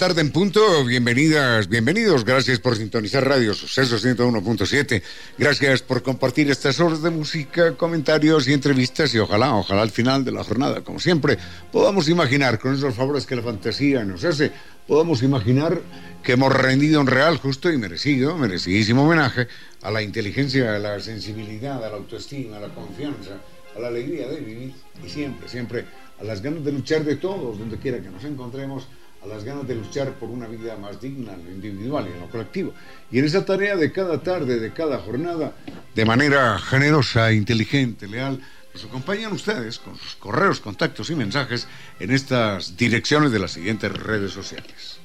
Tarde en punto, bienvenidas, bienvenidos, gracias por sintonizar Radio Suceso 101.7, gracias por compartir estas horas de música, comentarios y entrevistas. Y ojalá, ojalá al final de la jornada, como siempre, podamos imaginar con esos favores que la fantasía nos hace, podamos imaginar que hemos rendido un real, justo y merecido, merecidísimo homenaje a la inteligencia, a la sensibilidad, a la autoestima, a la confianza, a la alegría de vivir y siempre, siempre a las ganas de luchar de todos, donde quiera que nos encontremos a las ganas de luchar por una vida más digna en lo individual y en lo colectivo. Y en esa tarea de cada tarde, de cada jornada, de manera generosa, inteligente, leal, nos acompañan ustedes con sus correos, contactos y mensajes en estas direcciones de las siguientes redes sociales.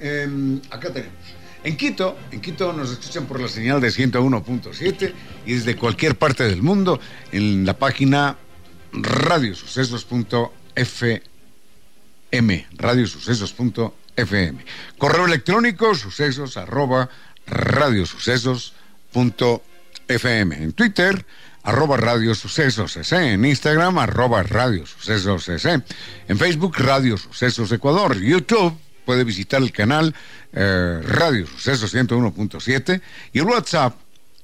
Em, acá tenemos. En Quito, en Quito nos escuchan por la señal de 101.7 y desde cualquier parte del mundo en la página radiosucesos.fm M, radiosucesos.fm. Correo electrónico sucesos arroba radiosucesos.fm. En Twitter, arroba radiosucesos En Instagram, arroba radiosucesos En Facebook, Radio Sucesos Ecuador. YouTube, puede visitar el canal eh, Radio Sucesos 101.7 y el WhatsApp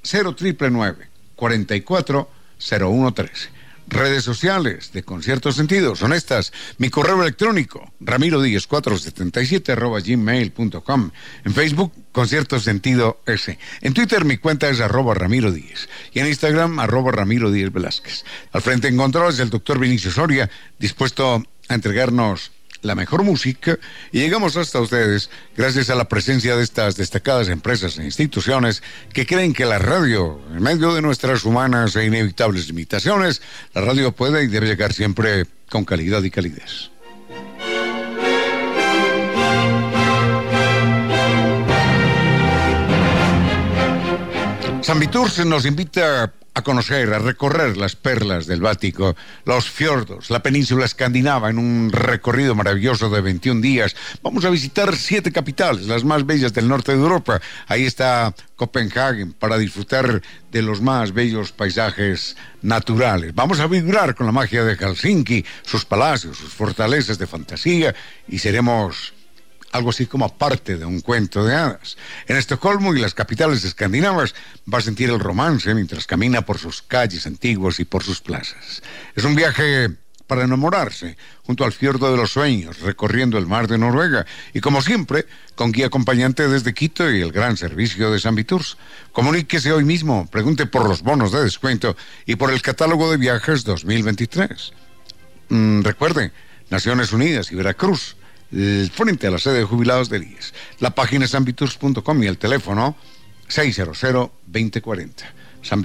0999 44 0113 redes sociales de Concierto Sentido son estas. Mi correo electrónico, ramiro 477 arroba gmail.com. En Facebook, Concierto Sentido S. En Twitter, mi cuenta es arroba ramiro 10. Y en Instagram, arroba ramiro 10 Velázquez. Al frente en control es el doctor Vinicio Soria, dispuesto a entregarnos la mejor música y llegamos hasta ustedes gracias a la presencia de estas destacadas empresas e instituciones que creen que la radio, en medio de nuestras humanas e inevitables limitaciones, la radio puede y debe llegar siempre con calidad y calidez. San Vitur nos invita a conocer, a recorrer las perlas del Báltico, los fiordos, la península escandinava en un recorrido maravilloso de 21 días. Vamos a visitar siete capitales, las más bellas del norte de Europa. Ahí está Copenhague para disfrutar de los más bellos paisajes naturales. Vamos a vibrar con la magia de Helsinki, sus palacios, sus fortalezas de fantasía y seremos algo así como parte de un cuento de hadas. En Estocolmo y las capitales escandinavas va a sentir el romance mientras camina por sus calles antiguas y por sus plazas. Es un viaje para enamorarse, junto al fiordo de los sueños, recorriendo el mar de Noruega, y como siempre, con guía acompañante desde Quito y el gran servicio de San Viturs. Comuníquese hoy mismo, pregunte por los bonos de descuento y por el catálogo de viajes 2023. Mm, recuerde, Naciones Unidas y Veracruz frente a la sede de jubilados del IES. La página es y el teléfono 600-2040. San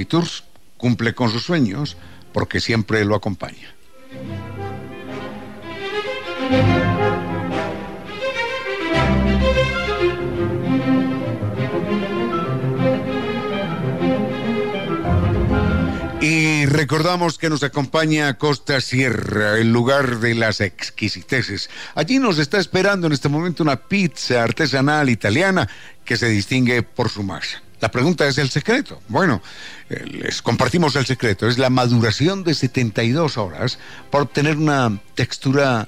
cumple con sus sueños porque siempre lo acompaña. Recordamos que nos acompaña Costa Sierra, el lugar de las exquisiteces. Allí nos está esperando en este momento una pizza artesanal italiana que se distingue por su masa. La pregunta es el secreto. Bueno, eh, les compartimos el secreto. Es la maduración de 72 horas para obtener una textura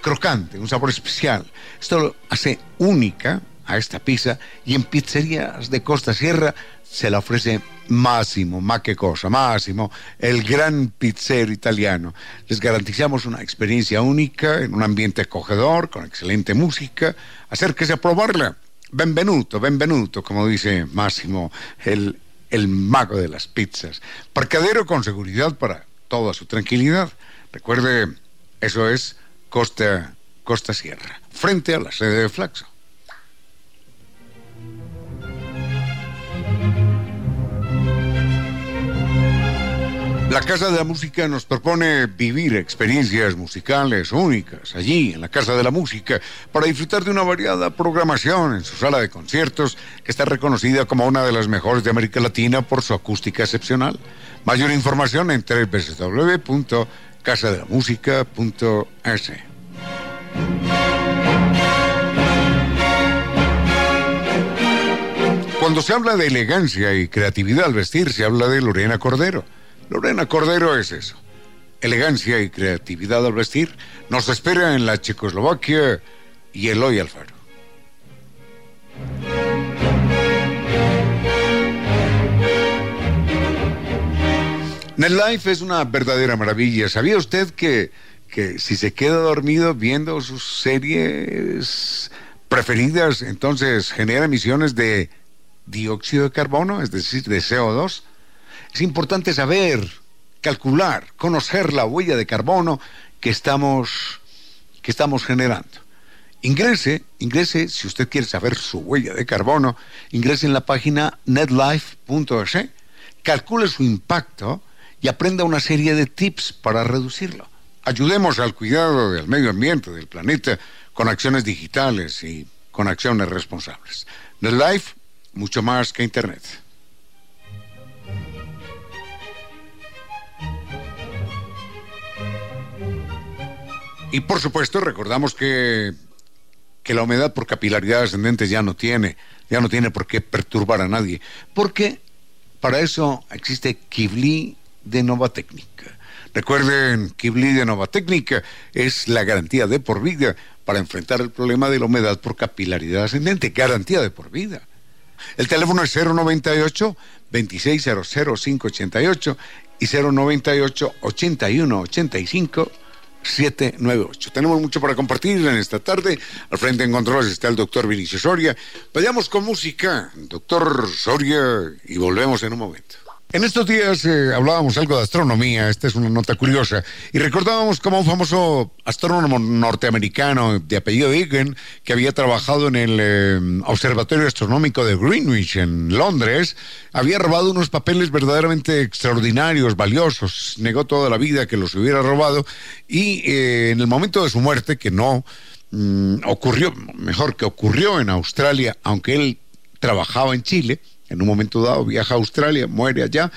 crocante, un sabor especial. Esto hace única a esta pizza y en pizzerías de Costa Sierra se la ofrece Máximo, más que cosa, Máximo, el gran pizzero italiano. Les garantizamos una experiencia única en un ambiente acogedor, con excelente música. Acérquese a probarla. benvenuto, benvenuto, como dice Máximo, el, el mago de las pizzas. Parcadero con seguridad para toda su tranquilidad. Recuerde, eso es Costa, Costa Sierra, frente a la sede de Flaxo. La Casa de la Música nos propone vivir experiencias musicales únicas allí, en la Casa de la Música, para disfrutar de una variada programación en su sala de conciertos, que está reconocida como una de las mejores de América Latina por su acústica excepcional. Mayor información en www.casadelamusica.es. Cuando se habla de elegancia y creatividad al vestir, se habla de Lorena Cordero. Lorena Cordero es eso. Elegancia y creatividad al vestir nos espera en la Checoslovaquia y Eloy Alfaro. NetLife es una verdadera maravilla. ¿Sabía usted que, que si se queda dormido viendo sus series preferidas, entonces genera emisiones de dióxido de carbono, es decir, de CO2? Es importante saber, calcular, conocer la huella de carbono que estamos, que estamos generando. Ingrese, ingrese, si usted quiere saber su huella de carbono, ingrese en la página netlife.es, calcule su impacto y aprenda una serie de tips para reducirlo. Ayudemos al cuidado del medio ambiente, del planeta, con acciones digitales y con acciones responsables. NetLife, mucho más que Internet. Y por supuesto, recordamos que, que la humedad por capilaridad ascendente ya no tiene, ya no tiene por qué perturbar a nadie, porque para eso existe Kibli de Nova Técnica. Recuerden, Kibli de Nova Técnica es la garantía de por vida para enfrentar el problema de la humedad por capilaridad ascendente, garantía de por vida. El teléfono es 098 2600 588 y 098 8185 798. Tenemos mucho para compartir en esta tarde. Al frente en controles está el doctor Vinicio Soria. Vayamos con música, doctor Soria, y volvemos en un momento. En estos días eh, hablábamos algo de astronomía, esta es una nota curiosa, y recordábamos como un famoso astrónomo norteamericano de apellido Egan, que había trabajado en el eh, Observatorio Astronómico de Greenwich en Londres, había robado unos papeles verdaderamente extraordinarios, valiosos, negó toda la vida que los hubiera robado, y eh, en el momento de su muerte, que no mm, ocurrió, mejor que ocurrió en Australia, aunque él trabajaba en Chile, en un momento dado viaja a Australia, muere allá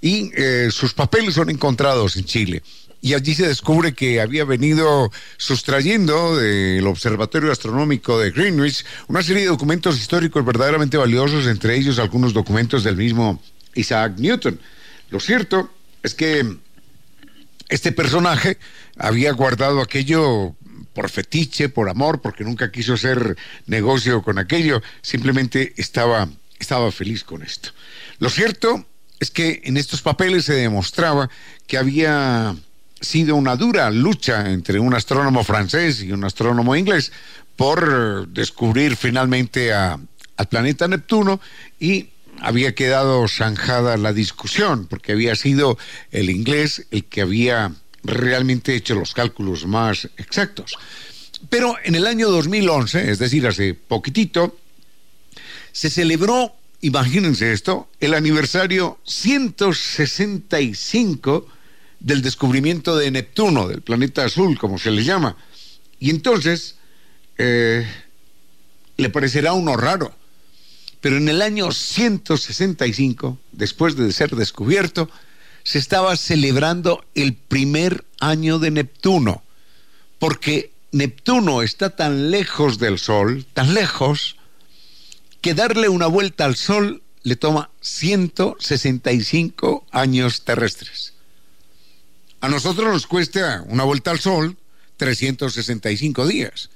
y eh, sus papeles son encontrados en Chile. Y allí se descubre que había venido sustrayendo del Observatorio Astronómico de Greenwich una serie de documentos históricos verdaderamente valiosos, entre ellos algunos documentos del mismo Isaac Newton. Lo cierto es que este personaje había guardado aquello por fetiche, por amor, porque nunca quiso hacer negocio con aquello, simplemente estaba estaba feliz con esto. Lo cierto es que en estos papeles se demostraba que había sido una dura lucha entre un astrónomo francés y un astrónomo inglés por descubrir finalmente al planeta Neptuno y había quedado zanjada la discusión porque había sido el inglés el que había realmente hecho los cálculos más exactos. Pero en el año 2011, es decir, hace poquitito, se celebró, imagínense esto, el aniversario 165 del descubrimiento de Neptuno, del planeta azul, como se le llama. Y entonces, eh, le parecerá uno raro, pero en el año 165, después de ser descubierto, se estaba celebrando el primer año de Neptuno, porque Neptuno está tan lejos del Sol, tan lejos, que darle una vuelta al Sol le toma 165 años terrestres. A nosotros nos cuesta una vuelta al Sol 365 días.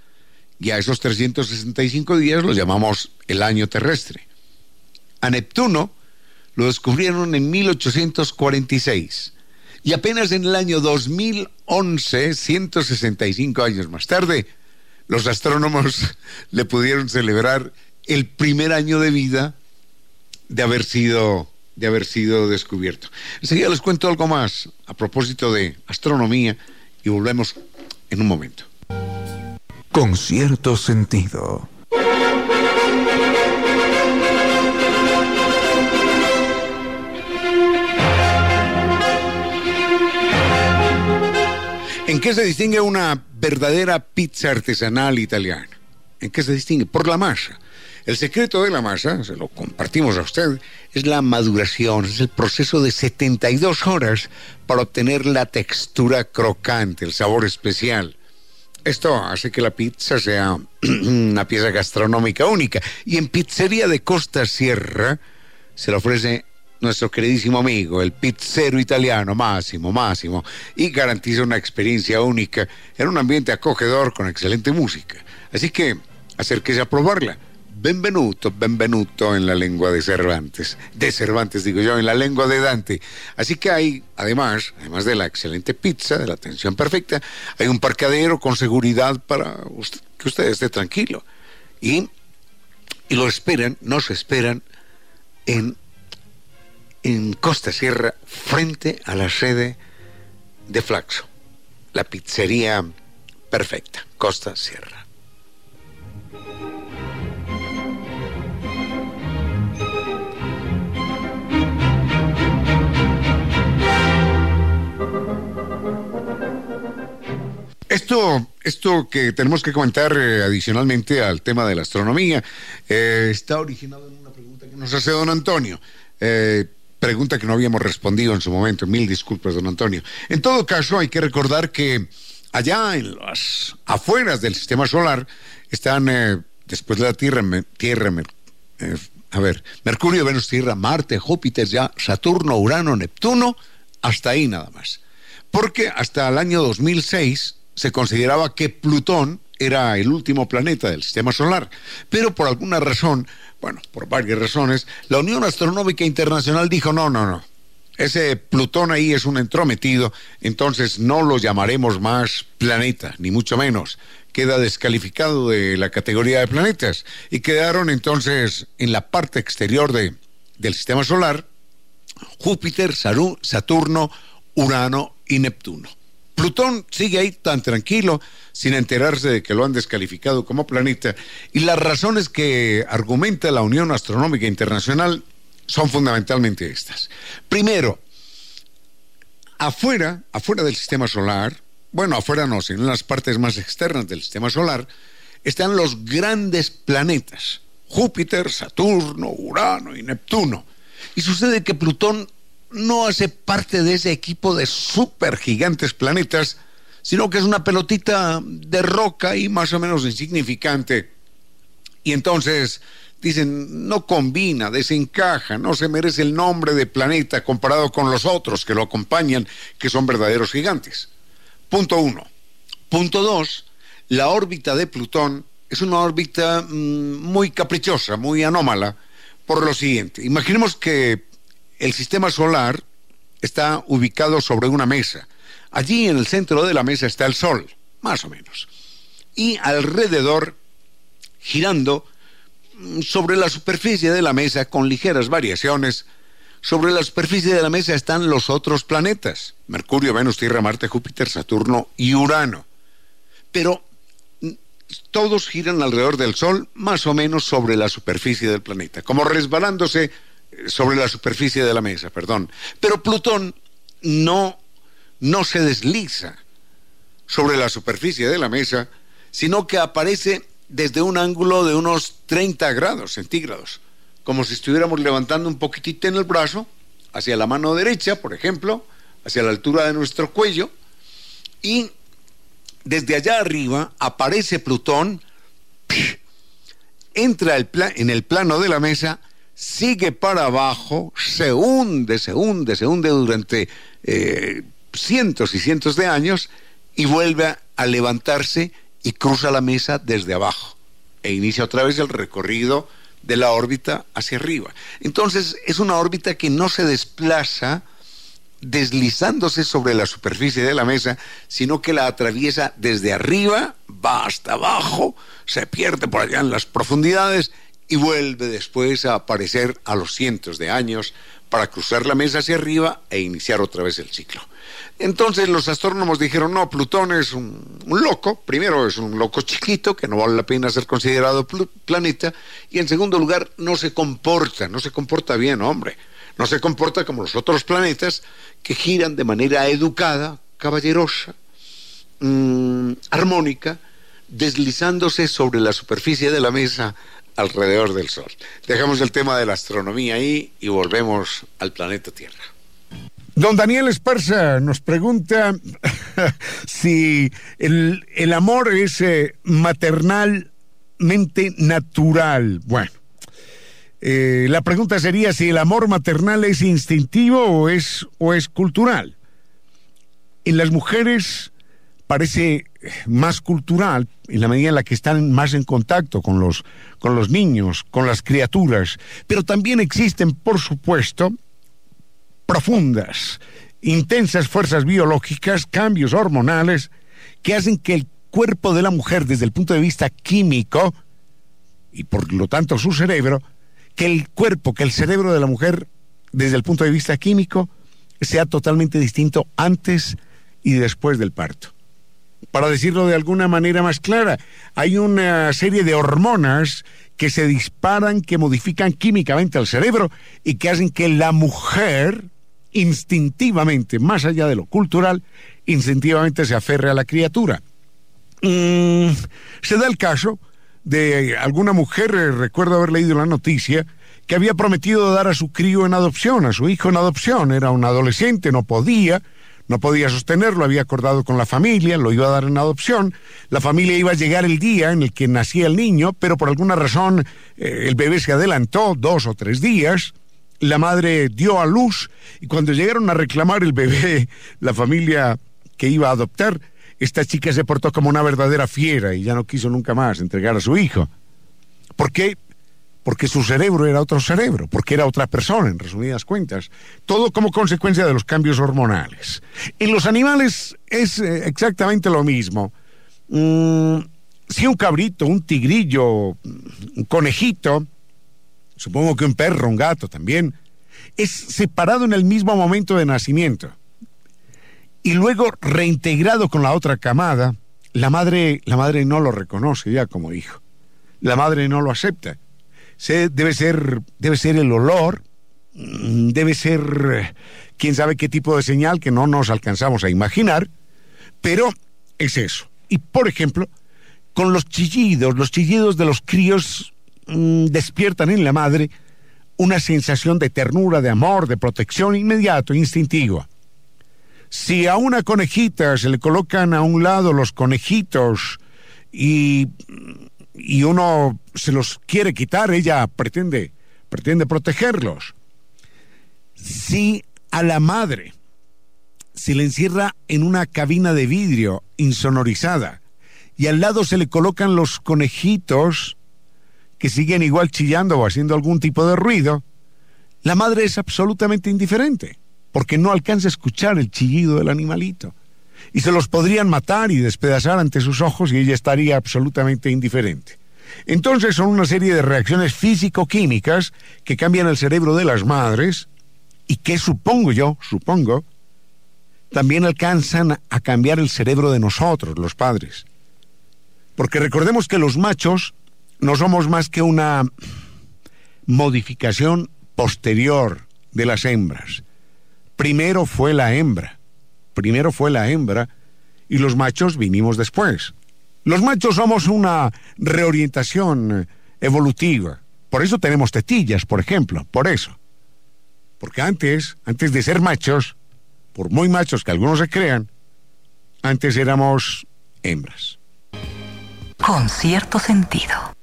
Y a esos 365 días los llamamos el año terrestre. A Neptuno lo descubrieron en 1846. Y apenas en el año 2011, 165 años más tarde, los astrónomos le pudieron celebrar el primer año de vida de haber sido de haber sido descubierto. Enseguida les cuento algo más a propósito de astronomía y volvemos en un momento. Con cierto sentido. ¿En qué se distingue una verdadera pizza artesanal italiana? ¿En qué se distingue? Por la masa. El secreto de la masa, se lo compartimos a usted, es la maduración, es el proceso de 72 horas para obtener la textura crocante, el sabor especial. Esto hace que la pizza sea una pieza gastronómica única. Y en Pizzería de Costa Sierra se le ofrece nuestro queridísimo amigo, el pizzero italiano Máximo, Máximo, y garantiza una experiencia única en un ambiente acogedor con excelente música. Así que acérquese a probarla. Benvenuto, benvenuto en la lengua de Cervantes, de Cervantes digo yo, en la lengua de Dante. Así que hay, además, además de la excelente pizza, de la atención perfecta, hay un parqueadero con seguridad para que usted esté tranquilo. Y, y lo esperan, nos esperan en en Costa Sierra, frente a la sede de Flaxo, la pizzería perfecta, Costa Sierra. Esto, esto que tenemos que comentar eh, adicionalmente al tema de la astronomía eh, está originado en una pregunta que nos hace don Antonio. Eh, pregunta que no habíamos respondido en su momento. Mil disculpas, don Antonio. En todo caso, hay que recordar que allá en las afueras del sistema solar están, después de la Tierra, Tierra a ver, Mercurio, Venus, Tierra, Marte, Júpiter, ya Saturno, Urano, Neptuno, hasta ahí nada más. Porque hasta el año 2006 se consideraba que Plutón era el último planeta del sistema solar, pero por alguna razón bueno, por varias razones, la Unión Astronómica Internacional dijo, no, no, no, ese Plutón ahí es un entrometido, entonces no lo llamaremos más planeta, ni mucho menos. Queda descalificado de la categoría de planetas y quedaron entonces en la parte exterior de, del sistema solar Júpiter, Saturno, Urano y Neptuno. Plutón sigue ahí tan tranquilo, sin enterarse de que lo han descalificado como planeta, y las razones que argumenta la Unión Astronómica Internacional son fundamentalmente estas. Primero, afuera, afuera del sistema solar, bueno, afuera no, sino en las partes más externas del sistema solar, están los grandes planetas, Júpiter, Saturno, Urano y Neptuno. Y sucede que Plutón no hace parte de ese equipo de supergigantes planetas, sino que es una pelotita de roca y más o menos insignificante. Y entonces dicen, no combina, desencaja, no se merece el nombre de planeta comparado con los otros que lo acompañan, que son verdaderos gigantes. Punto uno. Punto dos, la órbita de Plutón es una órbita mm, muy caprichosa, muy anómala, por lo siguiente. Imaginemos que el sistema solar está ubicado sobre una mesa. Allí en el centro de la mesa está el Sol, más o menos. Y alrededor, girando mm, sobre la superficie de la mesa con ligeras variaciones, sobre la superficie de la mesa están los otros planetas, Mercurio, Venus, Tierra, Marte, Júpiter, Saturno y Urano. Pero mm, todos giran alrededor del Sol, más o menos sobre la superficie del planeta, como resbalándose sobre la superficie de la mesa, perdón. Pero Plutón no, no se desliza sobre la superficie de la mesa, sino que aparece desde un ángulo de unos 30 grados centígrados, como si estuviéramos levantando un poquitito en el brazo, hacia la mano derecha, por ejemplo, hacia la altura de nuestro cuello, y desde allá arriba aparece Plutón, entra en el plano de la mesa, sigue para abajo, se hunde, se hunde, se hunde durante eh, cientos y cientos de años y vuelve a levantarse y cruza la mesa desde abajo e inicia otra vez el recorrido de la órbita hacia arriba. Entonces es una órbita que no se desplaza deslizándose sobre la superficie de la mesa, sino que la atraviesa desde arriba, va hasta abajo, se pierde por allá en las profundidades y vuelve después a aparecer a los cientos de años para cruzar la mesa hacia arriba e iniciar otra vez el ciclo. Entonces los astrónomos dijeron, no, Plutón es un, loco, primero es un loco chiquito que no vale la pena ser considerado planeta, y en segundo lugar no se comporta, no se comporta bien, hombre, no se comporta como los otros planetas que giran de manera educada, caballerosa, mm, armónica, deslizándose sobre la superficie de la mesa alrededor del Sol. Dejamos el tema de la astronomía ahí y volvemos al planeta Tierra. Don Daniel Esparza nos pregunta si el, amor es eh, maternalmente natural. Bueno, eh, la pregunta sería si el amor maternal es instintivo o es, o es cultural. En las mujeres parece más cultural en la medida en la que están más en contacto con los, con los niños, con las criaturas, pero también existen, por supuesto, profundas, intensas fuerzas biológicas, cambios hormonales, que hacen que el cuerpo de la mujer desde el punto de vista químico, y por lo tanto su cerebro, que el cuerpo, que el cerebro de la mujer desde el punto de vista químico, sea totalmente distinto antes y después del parto. Para decirlo de alguna manera más clara, hay una serie de hormonas que se disparan, que modifican químicamente al cerebro y que hacen que la mujer instintivamente, más allá de lo cultural, instintivamente se aferre a la criatura. Mm, se da el caso de alguna mujer, eh, recuerdo haber leído la noticia, que había prometido dar a su crío en adopción, a su hijo en adopción, era un adolescente, no podía, no podía sostenerlo, había acordado con la familia, lo iba a dar en adopción, la familia iba a llegar el día en el que nacía el niño, pero por alguna razón eh, el bebé se adelantó dos o tres días, la madre dio a luz y cuando llegaron a reclamar el bebé, la familia que iba a adoptar, esta chica se portó como una verdadera fiera y ya no quiso nunca más entregar a su hijo. ¿Por qué? Porque su cerebro era otro cerebro, porque era otra persona, en resumidas cuentas. Todo como consecuencia de los cambios hormonales. En los animales es eh, exactamente lo mismo. Mm, si un cabrito, un tigrillo, un conejito, supongo que un perro, un gato también, es separado en el mismo momento de nacimiento y luego reintegrado con la otra camada, la madre, la madre no lo reconoce ya como hijo. La madre no lo acepta. Se, debe, ser, debe ser el olor, mm, debe ser quién sabe qué tipo de señal que no nos alcanzamos a imaginar, pero es eso. Y por ejemplo, con los chillidos, los chillidos de los críos Mm, despiertan en la madre una sensación de ternura, de amor, de protección inmediato, instintivo. Si a una conejita se le colocan a un lado los conejitos y, y uno se los quiere quitar, ella pretende, pretende protegerlos. Si a la madre se le encierra en una cabina de vidrio insonorizada y al lado se le colocan los conejitos, que siguen igual chillando o haciendo algún tipo de ruido, la madre es absolutamente indiferente, porque no alcanza a escuchar el chillido del animalito. Y se los podrían matar y despedazar ante sus ojos y ella estaría absolutamente indiferente. Entonces son una serie de reacciones físico-químicas que cambian el cerebro de las madres y que supongo yo, supongo, también alcanzan a cambiar el cerebro de nosotros, los padres. Porque recordemos que los machos no somos más que una modificación posterior de las hembras. Primero fue la hembra, primero fue la hembra y los machos vinimos después. Los machos somos una reorientación evolutiva. Por eso tenemos tetillas, por ejemplo, por eso. Porque antes, antes de ser machos, por muy machos que algunos se crean, antes éramos hembras. Con cierto sentido.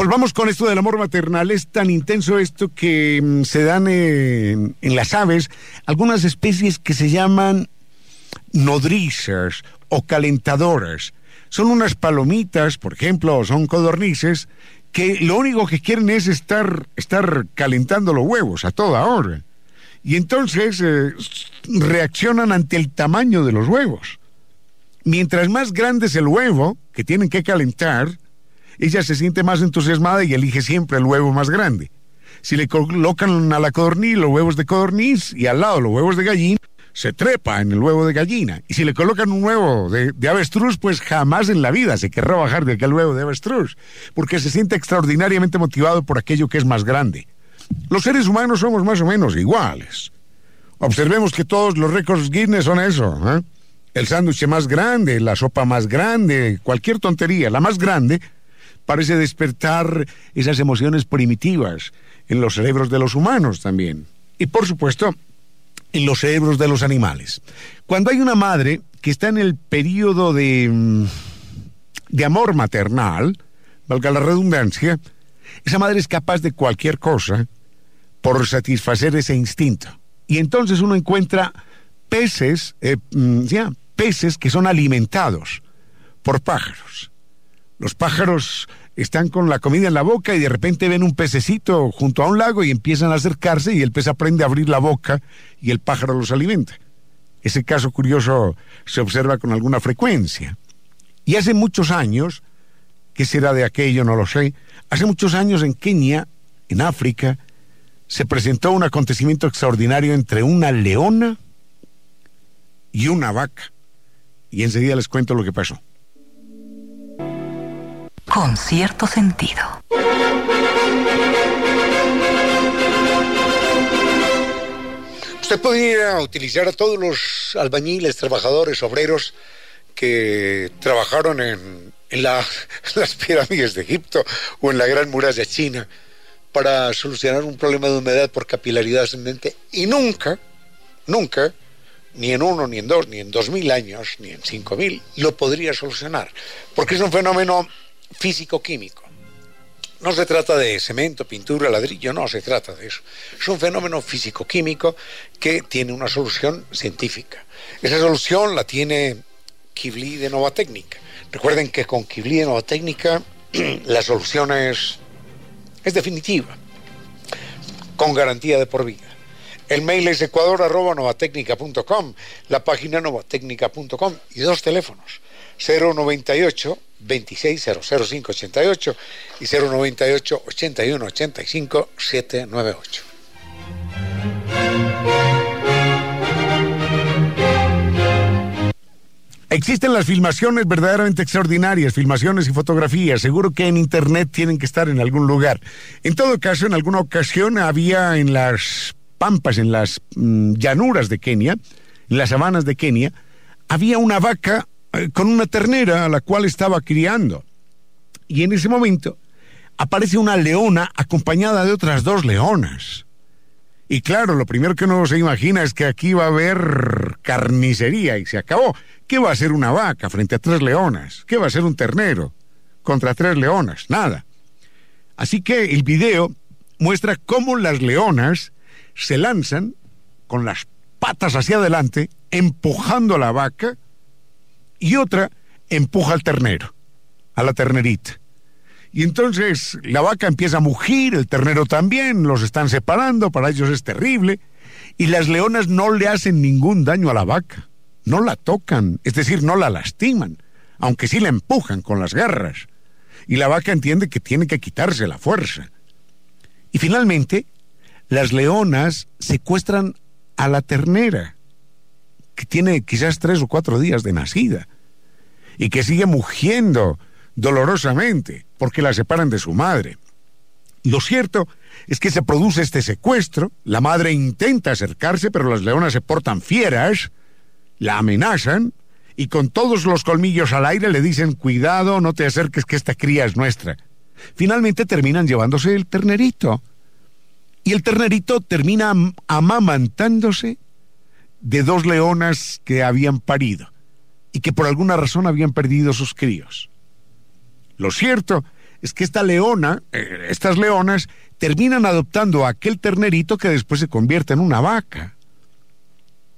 Volvamos con esto del amor maternal. Es tan intenso esto que mm, se dan en, las aves algunas especies que se llaman nodrizas o calentadoras. Son unas palomitas, por ejemplo, o son codornices, que lo único que quieren es estar, estar calentando los huevos a toda hora. Y entonces eh, reaccionan ante el tamaño de los huevos mientras más grande es el huevo que tienen que calentar, ella se siente más entusiasmada y elige siempre el huevo más grande. Si le colocan a la codorniz los huevos de codorniz y al lado los huevos de gallina, se trepa en el huevo de gallina. Y si le colocan un huevo de, avestruz, pues jamás en la vida se querrá bajar de aquel huevo de avestruz, porque se siente extraordinariamente motivado por aquello que es más grande. Los seres humanos somos más o menos iguales. Observemos que todos los récords Guinness son eso. ¿eh? El sándwich más grande, la sopa más grande, cualquier tontería, la más grande, parece despertar esas emociones primitivas en los cerebros de los humanos también. Y por supuesto, en los cerebros de los animales. Cuando hay una madre que está en el periodo de, mm, de amor maternal, valga la redundancia, esa madre es capaz de cualquier cosa por satisfacer ese instinto. Y entonces uno encuentra peces, eh, mm, ya, peces que son alimentados por pájaros. Los pájaros están con la comida en la boca y de repente ven un pececito junto a un lago y empiezan a acercarse y el pez aprende a abrir la boca y el pájaro los alimenta. Ese caso curioso se observa con alguna frecuencia. Y hace muchos años, ¿qué será de aquello? No lo sé. Hace muchos años en Kenia, en África, se presentó un acontecimiento extraordinario entre una leona y una vaca. Y enseguida les cuento lo que pasó. Con cierto sentido. Usted podría utilizar a todos los albañiles, trabajadores, obreros que trabajaron en, en la, las pirámides de Egipto o en la Gran Muralla China para solucionar un problema de humedad por capilaridad ascendente y nunca, nunca, ni en uno, ni en dos, ni en dos mil años, ni en cinco mil, lo podría solucionar, porque es un fenómeno físico-químico. No se trata de cemento, pintura, ladrillo, no se trata de eso. Es un fenómeno físico-químico que tiene una solución científica. Esa solución la tiene Kibli de Nova Técnica. Recuerden que con Kibli de Nova Técnica la solución es es definitiva, con garantía de por vida. El mail es ecuador.novatecnica.com, la página novatecnica.com y dos teléfonos, 098 2600588 y 098 8185 798. Existen las filmaciones verdaderamente extraordinarias, filmaciones y fotografías. Seguro que en Internet tienen que estar en algún lugar. En todo caso, en alguna ocasión había en las pampas, en las mm, llanuras de Kenia, en las sabanas de Kenia, había una vaca con una ternera a la cual estaba criando. Y en ese momento aparece una leona acompañada de otras dos leonas. Y claro, lo primero que uno se imagina es que aquí va a haber carnicería y se acabó. ¿Qué va a ser una vaca frente a tres leonas? ¿Qué va a ser un ternero contra tres leonas? Nada. Así que el video muestra cómo las leonas se lanzan con las patas hacia adelante, empujando a la vaca, y otra empuja al ternero, a la ternerita. Y entonces la vaca empieza a mugir, el ternero también, los están separando, para ellos es terrible, y las leonas no le hacen ningún daño a la vaca no la tocan, es decir, no la lastiman, aunque sí la empujan con las garras. Y la vaca entiende que tiene que quitarse la fuerza. Y finalmente, las leonas secuestran a la ternera, que tiene quizás tres o cuatro días de nacida, y que sigue mugiendo dolorosamente porque la separan de su madre. Lo cierto es que se produce este secuestro, la madre intenta acercarse, pero las leonas se portan fieras, la amenazan y con todos los colmillos al aire le dicen, cuidado, no te acerques que esta cría es nuestra. Finalmente terminan llevándose el ternerito. Y el ternerito termina amamantándose de dos leonas que habían parido y que por alguna razón habían perdido sus críos. Lo cierto es que esta leona, eh, estas leonas, terminan adoptando a aquel ternerito que después se convierte en una vaca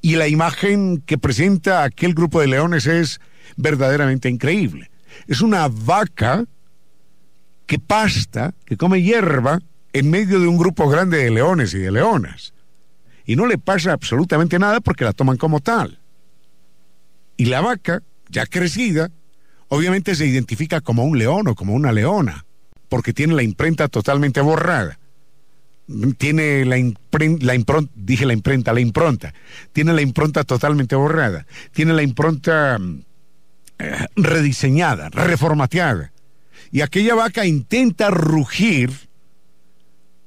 y la imagen que presenta aquel grupo de leones es verdaderamente increíble. Es una vaca que pasta, que come hierba en medio de un grupo grande de leones y de leonas. Y no le pasa absolutamente nada porque la toman como tal. Y la vaca, ya crecida, obviamente se identifica como un león o como una leona, porque tiene la imprenta totalmente borrada. Tiene la, la impronta, dije la imprenta, la impronta. Tiene la impronta totalmente borrada. Tiene la impronta eh, rediseñada, reformateada. Y aquella vaca intenta rugir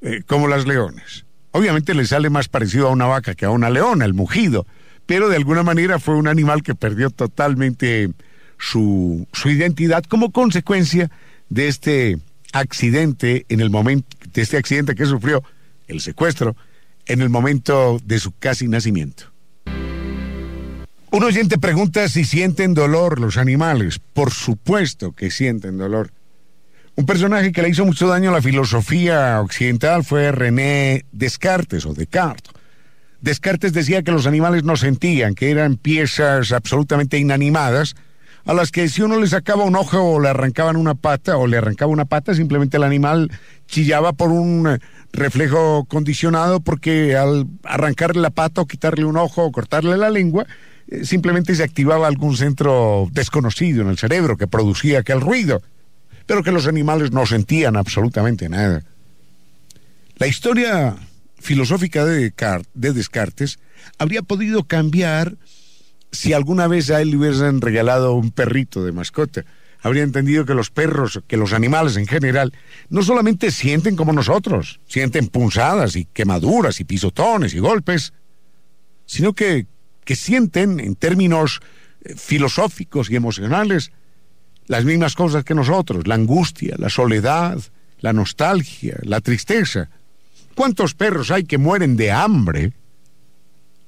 eh, como las leones. Obviamente le sale más parecido a una vaca que a una leona, el mugido, pero de alguna manera fue un animal que perdió totalmente su, su identidad como consecuencia de este accidente en el momento, de este accidente que sufrió, el secuestro, en el momento de su casi nacimiento. Un oyente pregunta si sienten dolor los animales. Por supuesto que sienten dolor. Un personaje que le hizo mucho daño a la filosofía occidental fue René Descartes o Descartes. Descartes decía que los animales no sentían, que eran piezas absolutamente inanimadas, a las que si uno le sacaba un ojo o le arrancaban una pata o le arrancaba una pata, simplemente el animal chillaba por un eh, reflejo condicionado porque al arrancarle la pata o quitarle un ojo o cortarle la lengua, eh, simplemente se activaba algún centro desconocido en el cerebro que producía aquel ruido, pero que los animales no sentían absolutamente nada. La historia filosófica de, de Descartes habría podido cambiar si alguna vez a él le hubiesen regalado un perrito de mascota. Habría entendido que los perros, que los animales en general, no solamente sienten como nosotros, sienten punzadas y quemaduras y pisotones y golpes, sino que, que sienten en términos eh, filosóficos y emocionales las mismas cosas que nosotros, la angustia, la soledad, la nostalgia, la tristeza. ¿Cuántos perros hay que mueren de hambre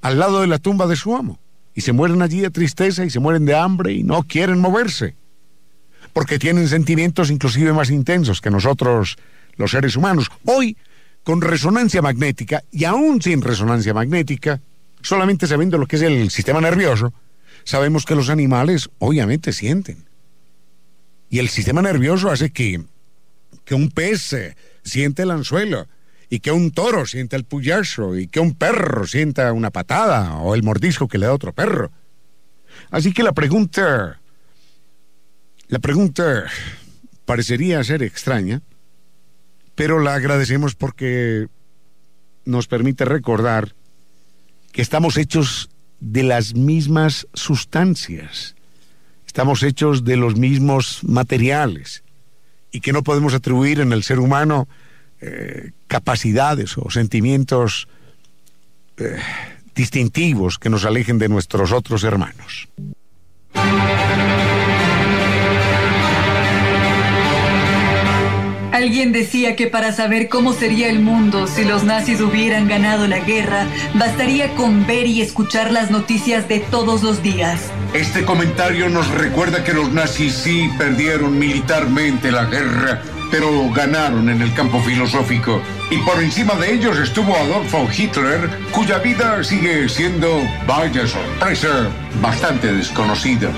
al lado de la tumba de su amo? y se mueren allí de tristeza y se mueren de hambre y no quieren moverse, porque tienen sentimientos inclusive más intensos que nosotros los seres humanos. Hoy, con resonancia magnética y aún sin resonancia magnética, solamente sabiendo lo que es el sistema nervioso, sabemos que los animales obviamente sienten. Y el sistema nervioso hace que, que un pez eh, siente el anzuelo, y que un toro sienta el puyazo y que un perro sienta una patada o el mordisco que le da otro perro. Así que la pregunta, la pregunta parecería ser extraña, pero la agradecemos porque nos permite recordar que estamos hechos de las mismas sustancias, estamos hechos de los mismos materiales y que no podemos atribuir en el ser humano eh, capacidades o sentimientos eh, distintivos que nos alejen de nuestros otros hermanos. Alguien decía que para saber cómo sería el mundo si los nazis hubieran ganado la guerra, bastaría con ver y escuchar las noticias de todos los días. Este comentario nos recuerda que los nazis sí perdieron militarmente la guerra pero ganaron en el campo filosófico. Y por encima de ellos estuvo Adolfo Hitler, cuya vida sigue siendo, vaya sorpresa, bastante desconocida.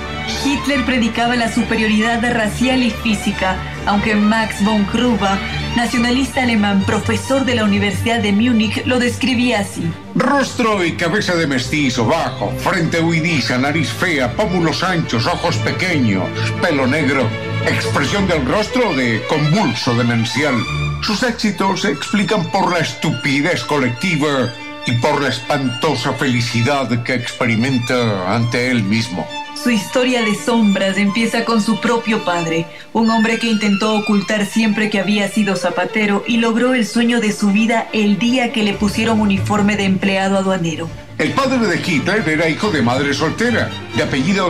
Hitler predicaba la superioridad racial y física, aunque Max von Kruba, nacionalista alemán, profesor de la Universidad de Múnich, lo describía así. Rostro y cabeza de mestizo, bajo, frente huidiza, nariz fea, pómulos anchos, ojos pequeños, pelo negro, expresión del rostro de convulso demencial. Sus éxitos se explican por la estupidez colectiva y por la espantosa felicidad que experimenta ante él mismo. Su historia de sombras empieza con su propio padre, un hombre que intentó ocultar siempre que había sido zapatero y logró el sueño de su vida el día que le pusieron uniforme de empleado aduanero. El padre de Hitler era hijo de madre soltera, de apellido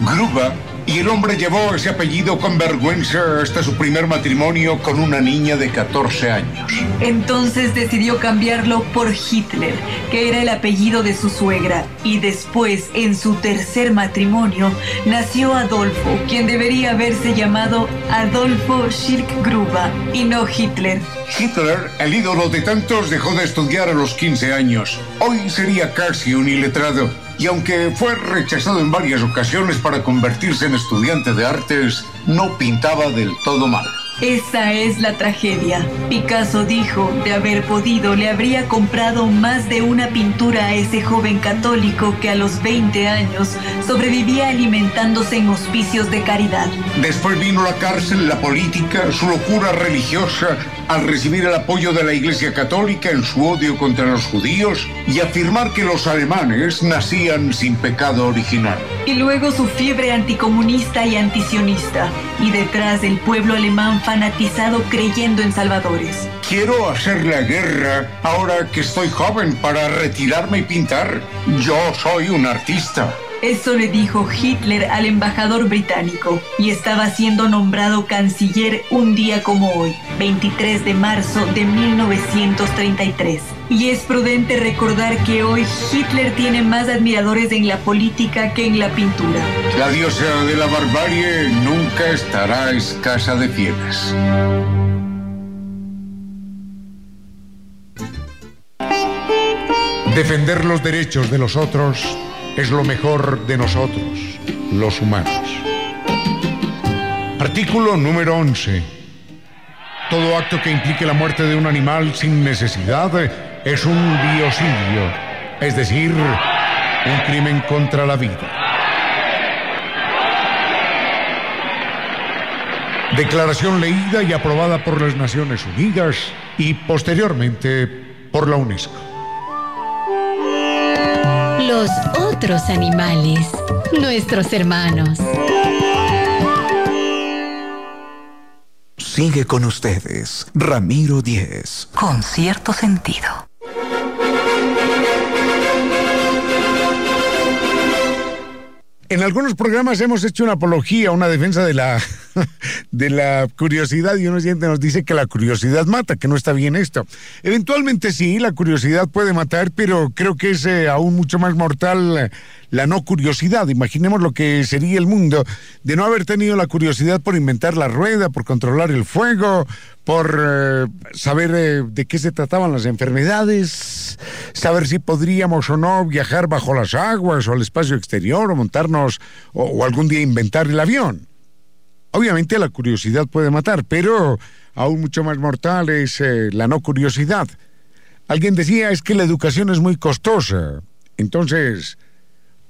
Gruber y el hombre llevó ese apellido con vergüenza hasta su primer matrimonio con una niña de 14 años. Entonces decidió cambiarlo por Hitler, que era el apellido de su suegra. Y después, en su tercer matrimonio, nació Adolfo, quien debería haberse llamado Adolfo Schilkgruber y no Hitler. Hitler, el ídolo de tantos, dejó de estudiar a los 15 años. Hoy sería casi un iletrado y aunque fue rechazado en varias ocasiones para convertirse en estudiante de artes, no pintaba del todo mal. Esa es la tragedia. Picasso dijo, de haber podido, le habría comprado más de una pintura a ese joven católico que a los 20 años sobrevivía alimentándose en hospicios de caridad. Después vino la cárcel, la política, su locura religiosa al recibir el apoyo de la Iglesia Católica en su odio contra los judíos y afirmar que los alemanes nacían sin pecado original. Y luego su fiebre anticomunista y antisionista. Y detrás del pueblo alemán fanatizado creyendo en salvadores. Quiero hacer la guerra ahora que estoy joven para retirarme y pintar. Yo soy un artista. Eso le dijo Hitler al embajador británico y estaba siendo nombrado canciller un día como hoy, 23 de marzo de 1933. Y es prudente recordar que hoy Hitler tiene más admiradores en la política que en la pintura. La diosa de la barbarie nunca estará escasa de fieles. Defender los derechos de los otros es lo mejor de nosotros, los humanos. Artículo número 11. Todo acto que implique la muerte de un animal sin necesidad es un biocidio, es decir, un crimen contra la vida. Declaración leída y aprobada por las Naciones Unidas y posteriormente por la UNESCO. Los otros animales, nuestros hermanos. Sigue con ustedes, Ramiro Díez. Con cierto sentido. En algunos programas hemos hecho una apología, una defensa de la, de la curiosidad y uno siente nos dice que la curiosidad mata, que no está bien esto. Eventualmente sí, la curiosidad puede matar, pero creo que es eh, aún mucho más mortal la no curiosidad. Imaginemos lo que sería el mundo de no haber tenido la curiosidad por inventar la rueda, por controlar el fuego, por eh, saber eh, de qué se trataban las enfermedades, saber si podríamos o no viajar bajo las aguas o al espacio exterior o montarnos o, algún día inventar el avión. Obviamente la curiosidad puede matar, pero aún mucho más mortal es eh, la no curiosidad. Alguien decía es que la educación es muy costosa. Entonces,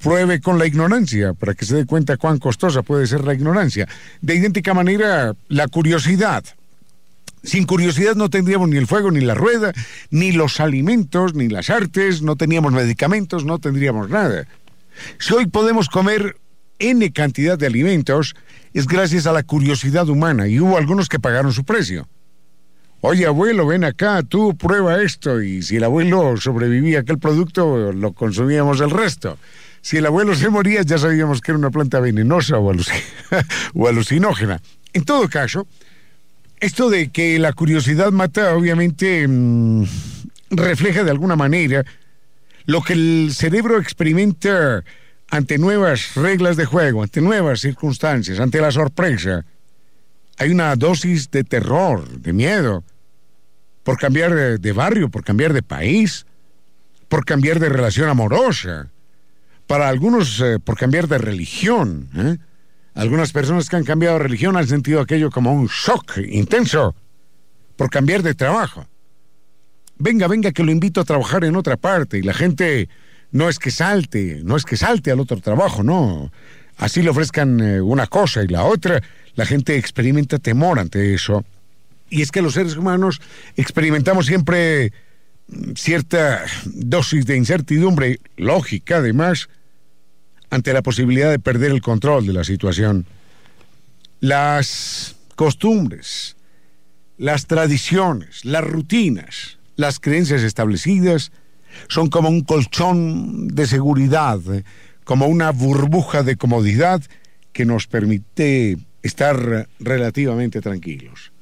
pruebe con la ignorancia para que se dé cuenta cuán costosa puede ser la ignorancia. De idéntica manera, la curiosidad. Sin curiosidad no tendríamos ni el fuego, ni la rueda, ni los alimentos, ni las artes, no teníamos medicamentos, no tendríamos nada. Si hoy podemos comer N cantidad de alimentos, es gracias a la curiosidad humana y hubo algunos que pagaron su precio. Oye, abuelo, ven acá, tú prueba esto. Y si el abuelo sobrevivía a aquel producto, lo consumíamos el resto. Si el abuelo se moría, ya sabíamos que era una planta venenosa o, o alucinógena. En todo caso, esto de que la curiosidad mata, obviamente, mm, refleja de alguna manera lo que el cerebro experimenta ante nuevas reglas de juego, ante nuevas circunstancias, ante la sorpresa. Hay una dosis de terror, de miedo, por cambiar de, barrio, por cambiar de país, por cambiar de relación amorosa, para algunos eh, por cambiar de religión. ¿eh? Algunas personas que han cambiado de religión han sentido aquello como un shock intenso por cambiar de trabajo. Venga, venga, que lo invito a trabajar en otra parte. Y la gente no es que salte, no es que salte al otro trabajo, no. Así le ofrezcan eh, una cosa y la otra. La gente experimenta temor ante eso. Y es que los seres humanos experimentamos siempre mm, cierta dosis de incertidumbre, lógica además, ante la posibilidad de perder el control de la situación. Las costumbres, las tradiciones, las rutinas, las creencias establecidas son como un colchón de seguridad, como una burbuja de comodidad que nos permite estar relativamente tranquilos.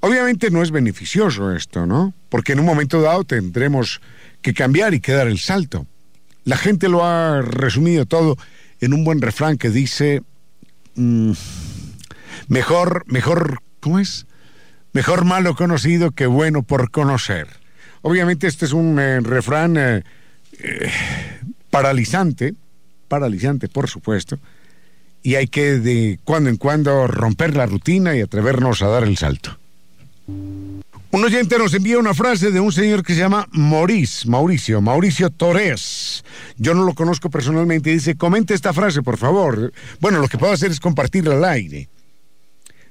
Obviamente no es beneficioso esto, ¿no? Porque en un momento dado tendremos que cambiar y quedar el salto. La gente lo ha resumido todo en un buen refrán que dice, mm, mejor, mejor, ¿cómo es? Mejor malo conocido que bueno por conocer. Obviamente este es un eh, refrán eh, eh, paralizante, paralizante por supuesto, y hay que de cuando en cuando romper la rutina y atrevernos a dar el salto. Un oyente nos envía una frase de un señor que se llama Maurice, Mauricio, Mauricio Torres. Yo no lo conozco personalmente. Dice, comente esta frase, por favor. Bueno, lo que puedo hacer es compartirla al aire.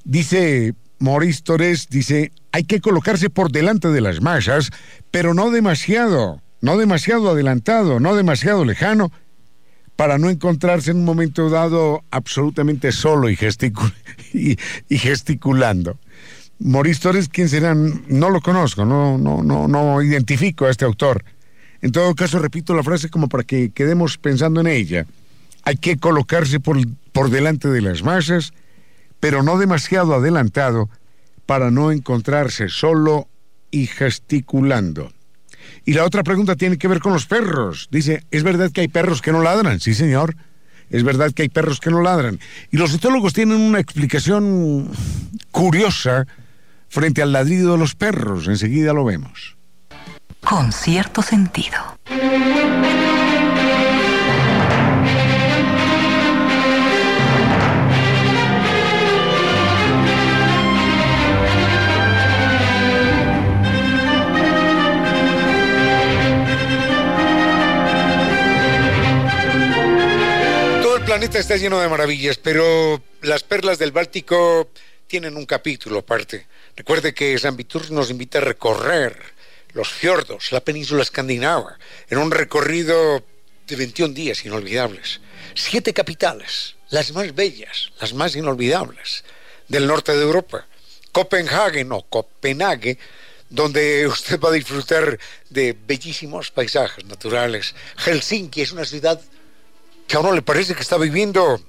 Dice Maurice Torres, dice, hay que colocarse por delante de las masas, pero no demasiado, no demasiado adelantado, no demasiado lejano, para no encontrarse en un momento dado absolutamente solo y, y gesticulando. Maurice Torres, ¿quién será? No lo conozco, no, no, no, no identifico a este autor. En todo caso, repito la frase como para que quedemos pensando en ella. Hay que colocarse por, por delante de las masas, pero no demasiado adelantado para no encontrarse solo y gesticulando. Y la otra pregunta tiene que ver con los perros. Dice, ¿es verdad que hay perros que no ladran? Sí, señor. Es verdad que hay perros que no ladran. Y los etólogos tienen una explicación curiosa frente al ladrido de los perros. Enseguida lo vemos. Con cierto sentido. Todo el planeta está lleno de maravillas, pero las perlas del Báltico tienen un capítulo aparte. Recuerde que San Vitur nos invita a recorrer los fiordos, la península escandinava, en un recorrido de 21 días inolvidables. Siete capitales, las más bellas, las más inolvidables del norte de Europa. Copenhague o Copenhague, donde usted va a disfrutar de bellísimos paisajes naturales. Helsinki es una ciudad que a uno le parece que está viviendo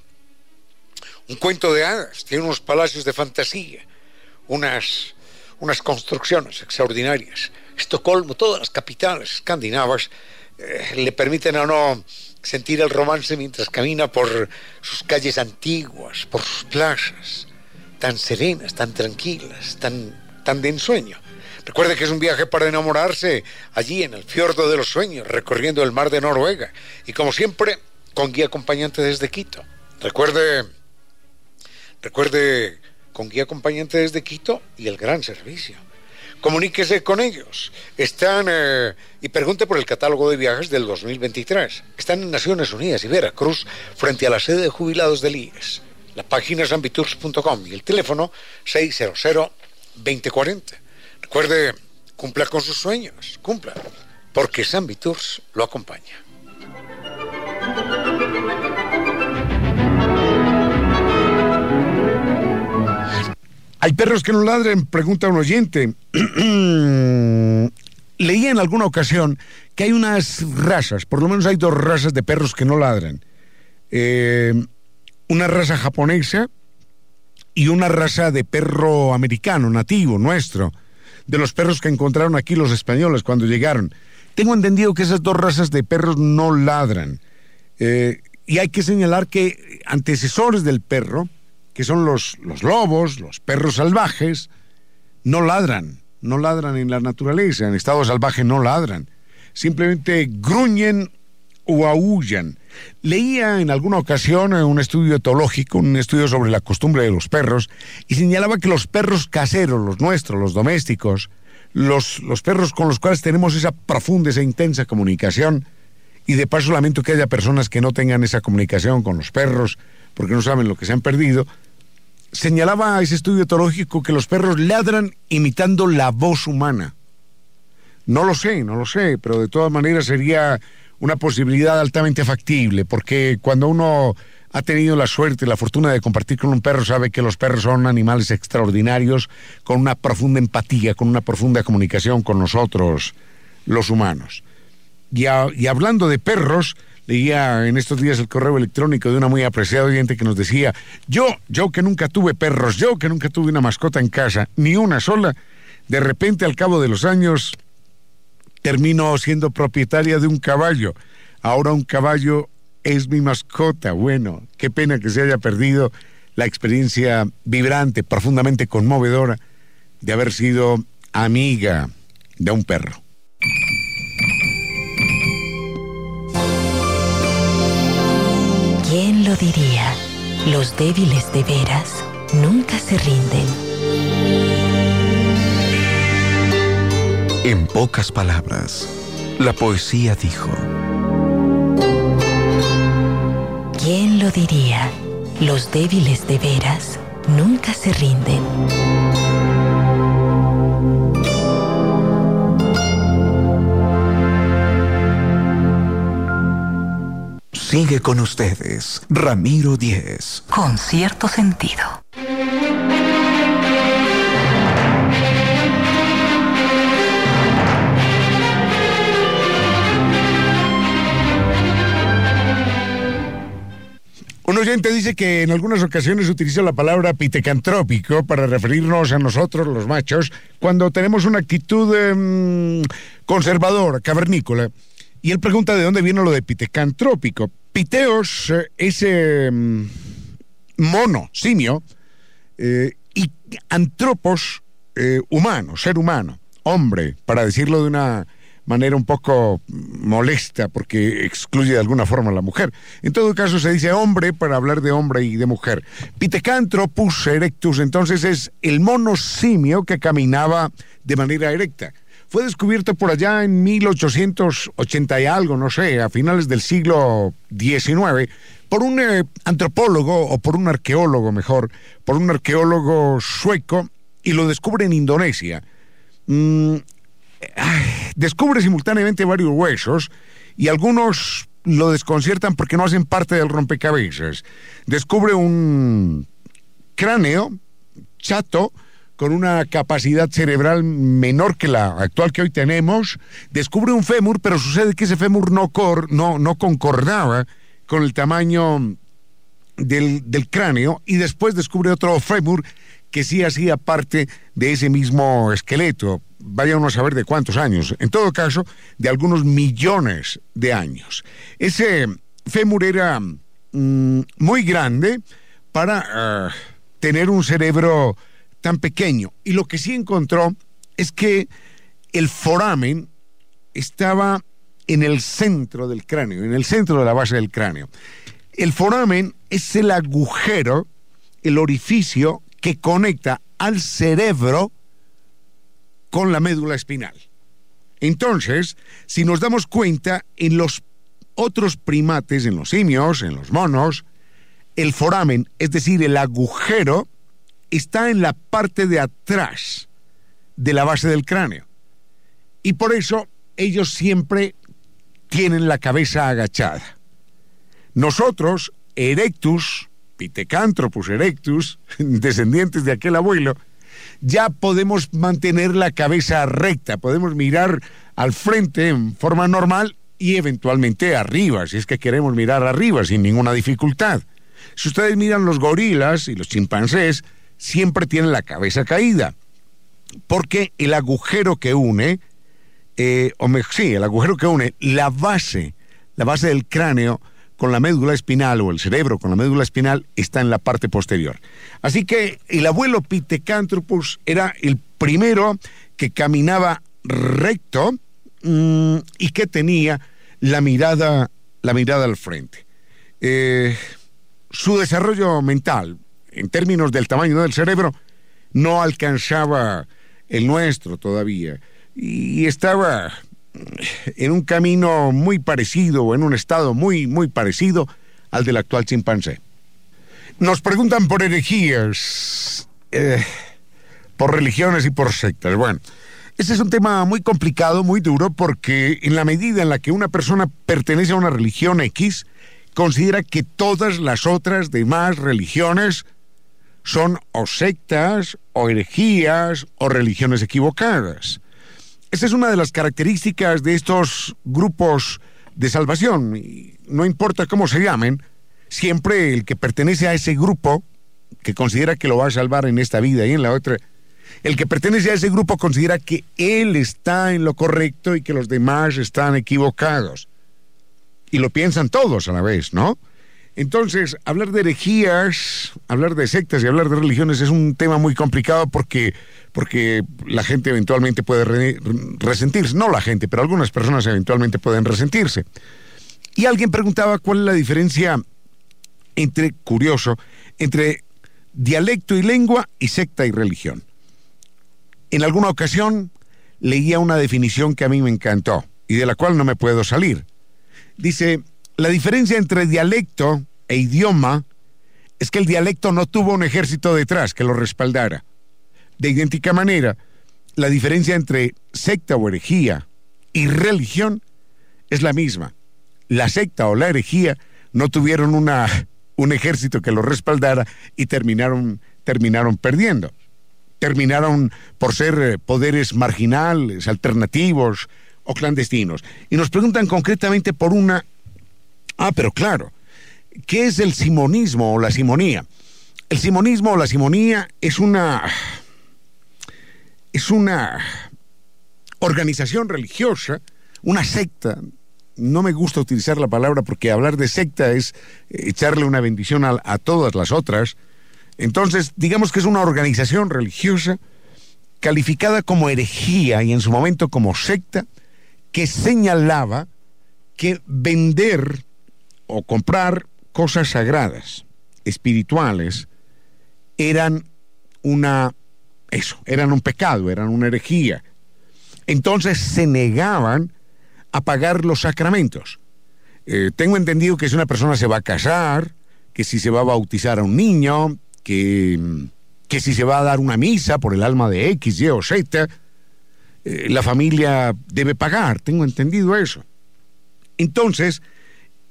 un cuento de hadas, tiene unos palacios de fantasía unas, unas construcciones extraordinarias. Estocolmo, todas las capitales escandinavas eh, le permiten a uno sentir el romance mientras camina por sus calles antiguas, por sus plazas, tan serenas, tan tranquilas, tan, tan de ensueño. Recuerde que es un viaje para enamorarse allí en el fiordo de los sueños, recorriendo el mar de Noruega. Y como siempre, con guía acompañante desde Quito. Recuerde, recuerde con guía acompañante desde Quito y el gran servicio. Comuníquese con ellos. Están eh, y pregunte por el catálogo de viajes del 2023. Están en Naciones Unidas y Veracruz, frente a la sede de jubilados del IES. La página es ambitours.com y el teléfono 600-2040. Recuerde, cumpla con sus sueños, cumpla, porque San Viturs lo acompaña. Hay perros que no ladren, pregunta un oyente. Leí en alguna ocasión que hay unas razas, por lo menos hay dos razas de perros que no ladran. Eh, una raza japonesa y una raza de perro americano, nativo, nuestro, de los perros que encontraron aquí los españoles cuando llegaron. Tengo entendido que esas dos razas de perros no ladran. Eh, y hay que señalar que antecesores del perro, que son los, los lobos, los perros salvajes, no ladran, no ladran en la naturaleza, en estado salvaje no ladran, simplemente gruñen o aullan. Leía en alguna ocasión un estudio etológico, un estudio sobre la costumbre de los perros, y señalaba que los perros caseros, los nuestros, los domésticos, los, los perros con los cuales tenemos esa profunda, esa intensa comunicación, y de paso lamento que haya personas que no tengan esa comunicación con los perros porque no saben lo que se han perdido, señalaba ese estudio etológico que los perros ladran imitando la voz humana. No lo sé, no lo sé, pero de todas maneras sería una posibilidad altamente factible, porque cuando uno ha tenido la suerte, la fortuna de compartir con un perro, sabe que los perros son animales extraordinarios, con una profunda empatía, con una profunda comunicación con nosotros, los humanos. Y, y hablando de perros, Leía en estos días el correo electrónico de una muy apreciada oyente que nos decía, yo, yo que nunca tuve perros, yo que nunca tuve una mascota en casa, ni una sola, de repente al cabo de los años termino siendo propietaria de un caballo. Ahora un caballo es mi mascota. Bueno, qué pena que se haya perdido la experiencia vibrante, profundamente conmovedora de haber sido amiga de un perro. Lo diría? Los débiles de veras nunca se rinden. En pocas palabras, la poesía dijo. ¿Quién lo diría? Los débiles de veras nunca se rinden. Sigue con ustedes, Ramiro Díez. Con cierto sentido. Un oyente dice que en algunas ocasiones utiliza la palabra pitecantrópico para referirnos a nosotros, los machos, cuando tenemos una actitud em, conservadora, cavernícola. Y él pregunta de dónde viene lo de pitecantrópico. Piteos eh, es em, mono, simio, eh, y antropos, eh, humano, ser humano, hombre, para decirlo de una manera un poco molesta porque excluye de alguna forma a la mujer. En todo caso se dice hombre para hablar de hombre y de mujer. Pithecanthropus erectus entonces es el mono simio que caminaba de manera erecta. Fue descubierto por allá en 1880 y algo, no sé, a finales del siglo XIX, por un eh, antropólogo o por un arqueólogo mejor, por un arqueólogo sueco y lo descubre en Indonesia. Mm, descubre simultáneamente varios huesos y algunos lo desconciertan porque no hacen parte del rompecabezas. Descubre un cráneo chato con una capacidad cerebral menor que la actual que hoy tenemos, descubre un fémur, pero sucede que ese fémur no, no, no concordaba con el tamaño del, del cráneo y después descubre otro fémur que sí hacía parte de ese mismo esqueleto vaya uno a saber de cuántos años, en todo caso, de algunos millones de años. Ese fémur era mm, muy grande para ah, tener un cerebro tan pequeño. Y lo que sí encontró es que el foramen estaba en el centro del cráneo, en el centro de la base del cráneo. El foramen es el agujero, el orificio que conecta al cerebro con la médula espinal. Entonces, si nos damos cuenta, en los otros primates, en los simios, en los monos, el foramen, es decir, el agujero, está en la parte de atrás de la base del cráneo. Y por eso ellos siempre tienen la cabeza agachada. Nosotros, Erectus, Pithecanthropus erectus, descendientes de aquel abuelo, ya podemos mantener la cabeza recta, podemos mirar al frente en forma normal y eventualmente arriba, si es que queremos mirar arriba sin ninguna dificultad. Si ustedes miran los gorilas y los chimpancés, siempre tienen la cabeza caída, porque el agujero que une, eh, o sí, el agujero que une la base, la base del cráneo, con la médula espinal o el cerebro con la médula espinal está en la parte posterior. Así que el abuelo Pithecanthropus era el primero que caminaba recto mm, y que tenía la mirada, la mirada al frente. Eh, su desarrollo mental, en términos del tamaño del cerebro, no alcanzaba el nuestro todavía y estaba en un camino muy parecido o en un estado muy, muy parecido al del actual chimpancé. Nos preguntan por herejías, eh, por religiones y por sectas. Bueno, ese es un tema muy complicado, muy duro, porque en la medida en la que una persona pertenece a una religión X, considera que todas las otras demás religiones son o sectas, o herejías, o religiones equivocadas. Esa es una de las características de estos grupos de salvación. No importa cómo se llamen, siempre el que pertenece a ese grupo, que considera que lo va a salvar en esta vida y en la otra, el que pertenece a ese grupo considera que él está en lo correcto y que los demás están equivocados. Y lo piensan todos a la vez, ¿no? Entonces, hablar de herejías, hablar de sectas y hablar de religiones es un tema muy complicado porque, porque la gente eventualmente puede resentirse. No la gente, pero algunas personas eventualmente pueden resentirse. Y alguien preguntaba cuál es la diferencia entre, curioso, entre dialecto y lengua y secta y religión. En alguna ocasión leía una definición que a mí me encantó y de la cual no me puedo salir. Dice, la diferencia entre dialecto e idioma es que el dialecto no tuvo un ejército detrás que lo respaldara. De idéntica manera, la diferencia entre secta o herejía y religión es la misma. La secta o la herejía no tuvieron una, un ejército que lo respaldara y terminaron, terminaron perdiendo. Terminaron por ser eh, poderes marginales, alternativos o clandestinos. Y nos preguntan concretamente por una... Ah, pero claro, ¿qué es el simonismo o la simonía? El simonismo o la simonía es una es una organización religiosa, una secta. No me gusta utilizar la palabra porque hablar de secta es echarle una bendición a, a todas las otras. Entonces, digamos que es una organización religiosa calificada como herejía y en su momento como secta que señalaba que vender o comprar cosas sagradas, espirituales, eran una eso, eran un pecado, eran una herejía. Entonces se negaban a pagar los sacramentos. Eh, tengo entendido que si una persona se va a casar, que si se va a bautizar a un niño, que, que si se va a dar una misa por el alma de X, Y o Z, eh, la familia debe pagar, tengo entendido eso. Entonces,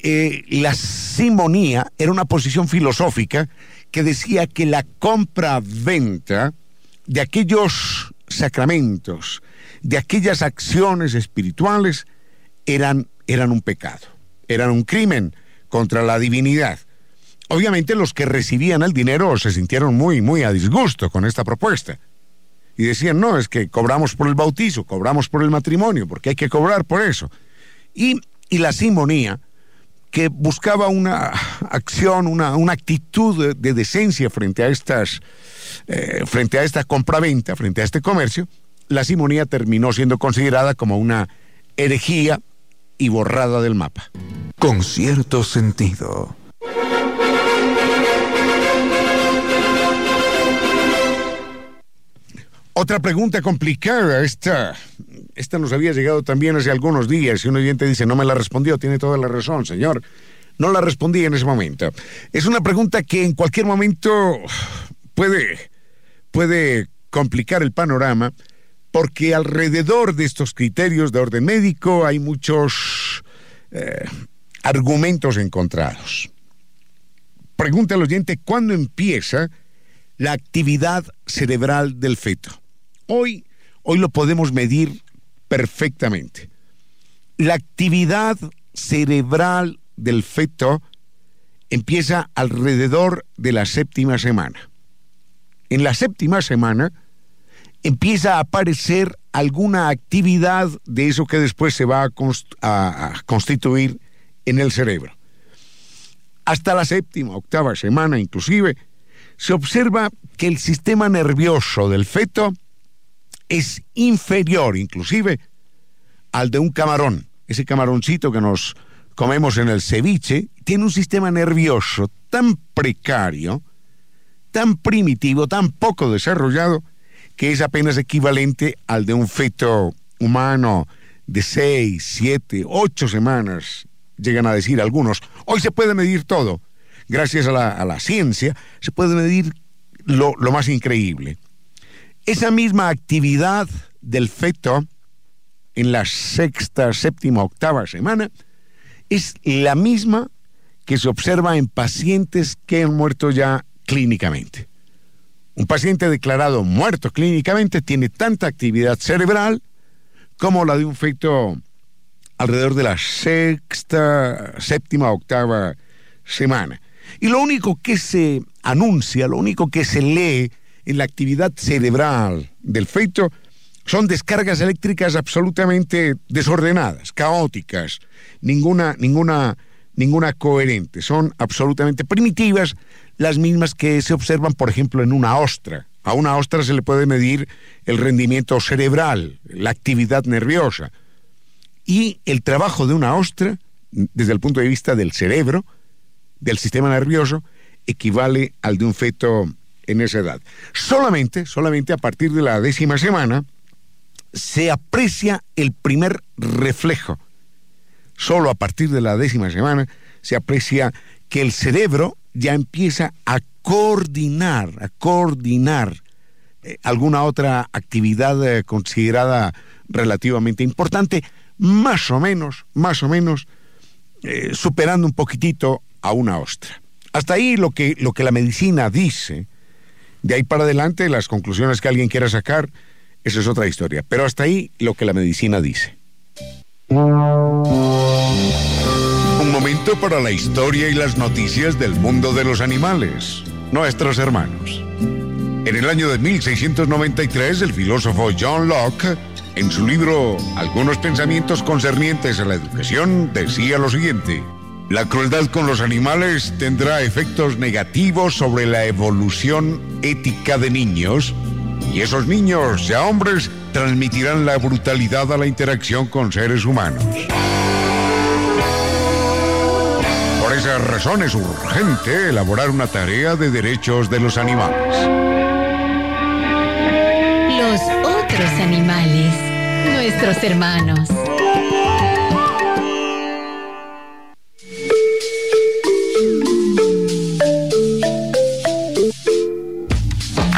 eh, la simonía era una posición filosófica que decía que la compra-venta de aquellos sacramentos, de aquellas acciones espirituales, eran, eran un pecado, eran un crimen contra la divinidad. Obviamente los que recibían el dinero se sintieron muy, muy a disgusto con esta propuesta. Y decían, no, es que cobramos por el bautizo, cobramos por el matrimonio, porque hay que cobrar por eso. Y, y la simonía, que buscaba una acción, una, una actitud de, decencia frente a estas, eh, frente a esta compraventa, frente a este comercio, la simonía terminó siendo considerada como una herejía y borrada del mapa. Con cierto sentido. Otra pregunta complicada, esta, esta nos había llegado también hace algunos días y un oyente dice, no me la respondió, tiene toda la razón, señor. No la respondí en ese momento. Es una pregunta que en cualquier momento puede, puede complicar el panorama porque alrededor de estos criterios de orden médico hay muchos eh, argumentos encontrados. Pregunta al oyente, ¿cuándo empieza la actividad cerebral del feto? Hoy, hoy lo podemos medir perfectamente. La actividad cerebral del feto empieza alrededor de la séptima semana. En la séptima semana empieza a aparecer alguna actividad de eso que después se va a, a constituir en el cerebro. Hasta la séptima, octava semana inclusive, se observa que el sistema nervioso del feto es inferior inclusive al de un camarón. Ese camaroncito que nos comemos en el ceviche tiene un sistema nervioso tan precario, tan primitivo, tan poco desarrollado, que es apenas equivalente al de un feto humano de seis, siete, ocho semanas, llegan a decir algunos. Hoy se puede medir todo. Gracias a la, ciencia se puede medir lo, lo más increíble. Esa misma actividad del feto en la sexta, séptima, octava semana es la misma que se observa en pacientes que han muerto ya clínicamente. Un paciente declarado muerto clínicamente tiene tanta actividad cerebral como la de un feto alrededor de la sexta, séptima, octava semana. Y lo único que se anuncia, lo único que se lee en la actividad cerebral del feto son descargas eléctricas absolutamente desordenadas, caóticas, ninguna, ninguna, ninguna coherente. Son absolutamente primitivas, las mismas que se observan, por ejemplo, en una ostra. A una ostra se le puede medir el rendimiento cerebral, la actividad nerviosa. Y el trabajo de una ostra, desde el punto de vista del cerebro, del sistema nervioso equivale al de un feto en esa edad. Solamente, solamente a partir de la décima semana se aprecia el primer reflejo. Solo a partir de la décima semana se aprecia que el cerebro ya empieza a coordinar, a coordinar eh, alguna otra actividad eh, considerada relativamente importante, más o menos, más o menos, eh, superando un poquitito a una ostra. Hasta ahí lo que, lo que la medicina dice, de ahí para adelante las conclusiones que alguien quiera sacar, esa es otra historia, pero hasta ahí lo que la medicina dice. Un momento para la historia y las noticias del mundo de los animales, nuestros hermanos. En el año de 1693, el filósofo John Locke, en su libro Algunos pensamientos concernientes a la educación, decía lo siguiente. La crueldad con los animales tendrá efectos negativos sobre la evolución ética de niños y esos niños, ya hombres, transmitirán la brutalidad a la interacción con seres humanos. Por esas razones es urgente elaborar una tarea de derechos de los animales. Los otros animales, nuestros hermanos.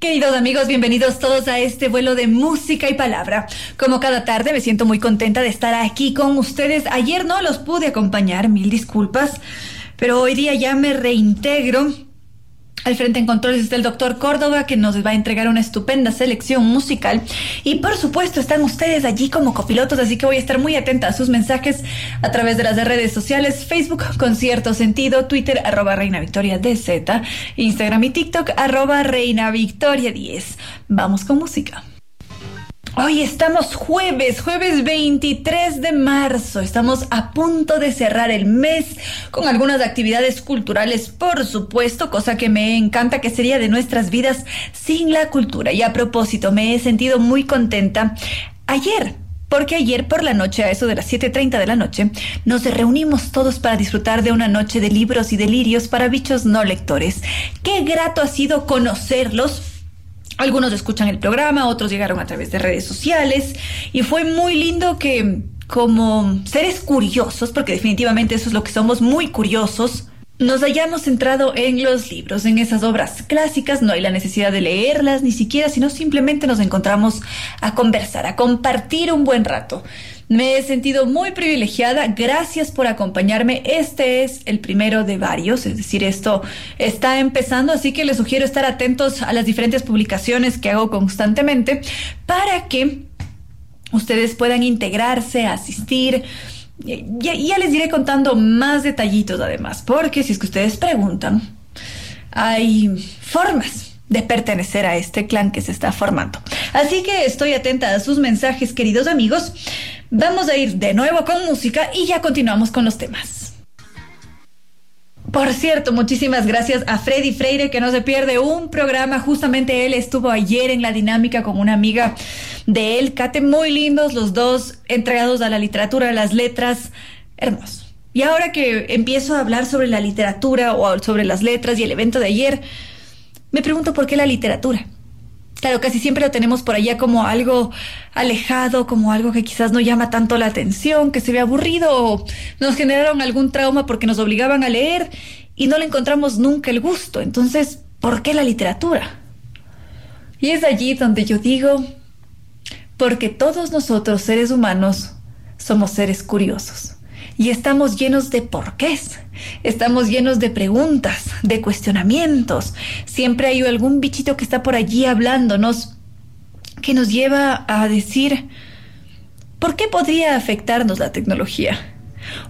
Queridos amigos, bienvenidos todos a este vuelo de música y palabra. Como cada tarde me siento muy contenta de estar aquí con ustedes. Ayer no los pude acompañar, mil disculpas, pero hoy día ya me reintegro al frente en controles está el doctor Córdoba que nos va a entregar una estupenda selección musical. Y por supuesto están ustedes allí como copilotos, así que voy a estar muy atenta a sus mensajes a través de las redes sociales, Facebook con cierto sentido, Twitter arroba Reina Victoria DZ, Instagram y TikTok arroba Reina Victoria 10. Vamos con música. Hoy estamos jueves, jueves 23 de marzo. Estamos a punto de cerrar el mes con algunas actividades culturales, por supuesto, cosa que me encanta que sería de nuestras vidas sin la cultura. Y a propósito, me he sentido muy contenta. Ayer porque ayer por la noche, a eso de las 7.30 de la noche, nos reunimos todos para disfrutar de una noche de libros y delirios para bichos no lectores. Qué grato ha sido conocerlos algunos escuchan el programa, otros llegaron a través de redes sociales y fue muy lindo que como seres curiosos, porque definitivamente eso es lo que somos, muy curiosos, nos hayamos centrado en los libros, en esas obras clásicas, no hay la necesidad de leerlas ni siquiera, sino simplemente nos encontramos a conversar, a compartir un buen rato. Me he sentido muy privilegiada. Gracias por acompañarme. Este es el primero de varios, es decir, esto está empezando, así que les sugiero estar atentos a las diferentes publicaciones que hago constantemente para que ustedes puedan integrarse, asistir. Ya, les iré contando más detallitos además, porque si es que ustedes preguntan, hay formas de pertenecer a este clan que se está formando. Así que estoy atenta a sus mensajes, queridos amigos. Vamos a ir de nuevo con música y ya continuamos con los temas. Por cierto, muchísimas gracias a Freddy Freire que no se pierde un programa. Justamente él estuvo ayer en la dinámica con una amiga de él, Kate, muy lindos los dos, entregados a la literatura, a las letras, hermosos. Y ahora que empiezo a hablar sobre la literatura o sobre las letras y el evento de ayer, me pregunto por qué la literatura. Claro, casi siempre lo tenemos por allá como algo alejado, como algo que quizás no llama tanto la atención, que se ve aburrido o nos generaron algún trauma porque nos obligaban a leer y no le encontramos nunca el gusto. Entonces, ¿por qué la literatura? Y es allí donde yo digo, porque todos nosotros seres humanos somos seres curiosos y estamos llenos de porqués, estamos llenos de preguntas, de cuestionamientos. Siempre hay algún bichito que está por allí hablándonos que nos lleva a decir, ¿por qué podría afectarnos la tecnología?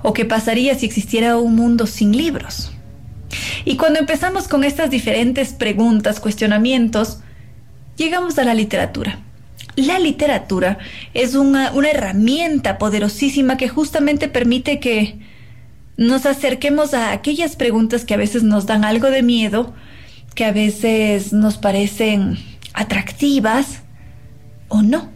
¿O qué pasaría si existiera un mundo sin libros? Y cuando empezamos con estas diferentes preguntas, cuestionamientos, llegamos a la literatura. La literatura es una, una herramienta poderosísima que justamente permite que nos acerquemos a aquellas preguntas que a veces nos dan algo de miedo, que a veces nos parecen atractivas o no.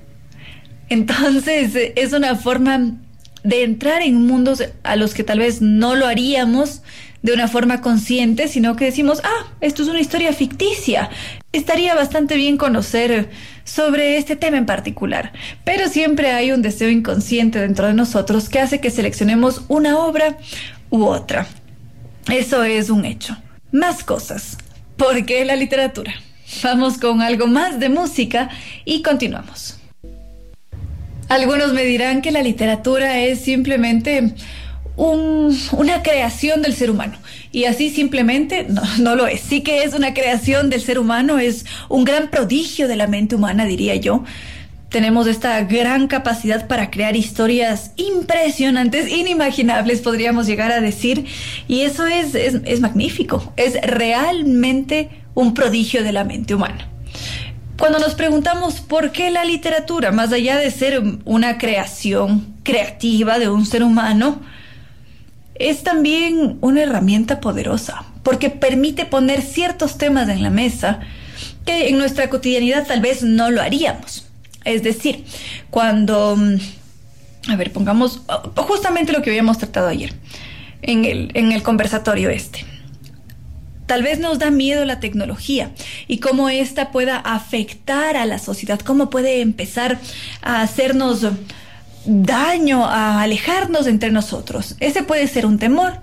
Entonces es una forma de entrar en mundos a los que tal vez no lo haríamos de una forma consciente, sino que decimos, ah, esto es una historia ficticia. Estaría bastante bien conocer sobre este tema en particular, pero siempre hay un deseo inconsciente dentro de nosotros que hace que seleccionemos una obra u otra. Eso es un hecho. Más cosas. ¿Por qué la literatura? Vamos con algo más de música y continuamos. Algunos me dirán que la literatura es simplemente una creación del ser humano. Y así simplemente no, lo es. Sí que es una creación del ser humano, es un gran prodigio de la mente humana, diría yo. Tenemos esta gran capacidad para crear historias impresionantes, inimaginables, podríamos llegar a decir. Y eso es, es, es magnífico. Es realmente un prodigio de la mente humana. Cuando nos preguntamos por qué la literatura, más allá de ser una creación creativa de un ser humano, es también una herramienta poderosa, porque permite poner ciertos temas en la mesa que en nuestra cotidianidad tal vez no lo haríamos. Es decir, cuando, mm, a ver, pongamos justamente lo que habíamos tratado ayer en el, en el conversatorio este. Tal vez nos da miedo la tecnología y cómo ésta pueda afectar a la sociedad, cómo puede empezar a hacernos daño, a alejarnos entre nosotros. Ese puede ser un temor,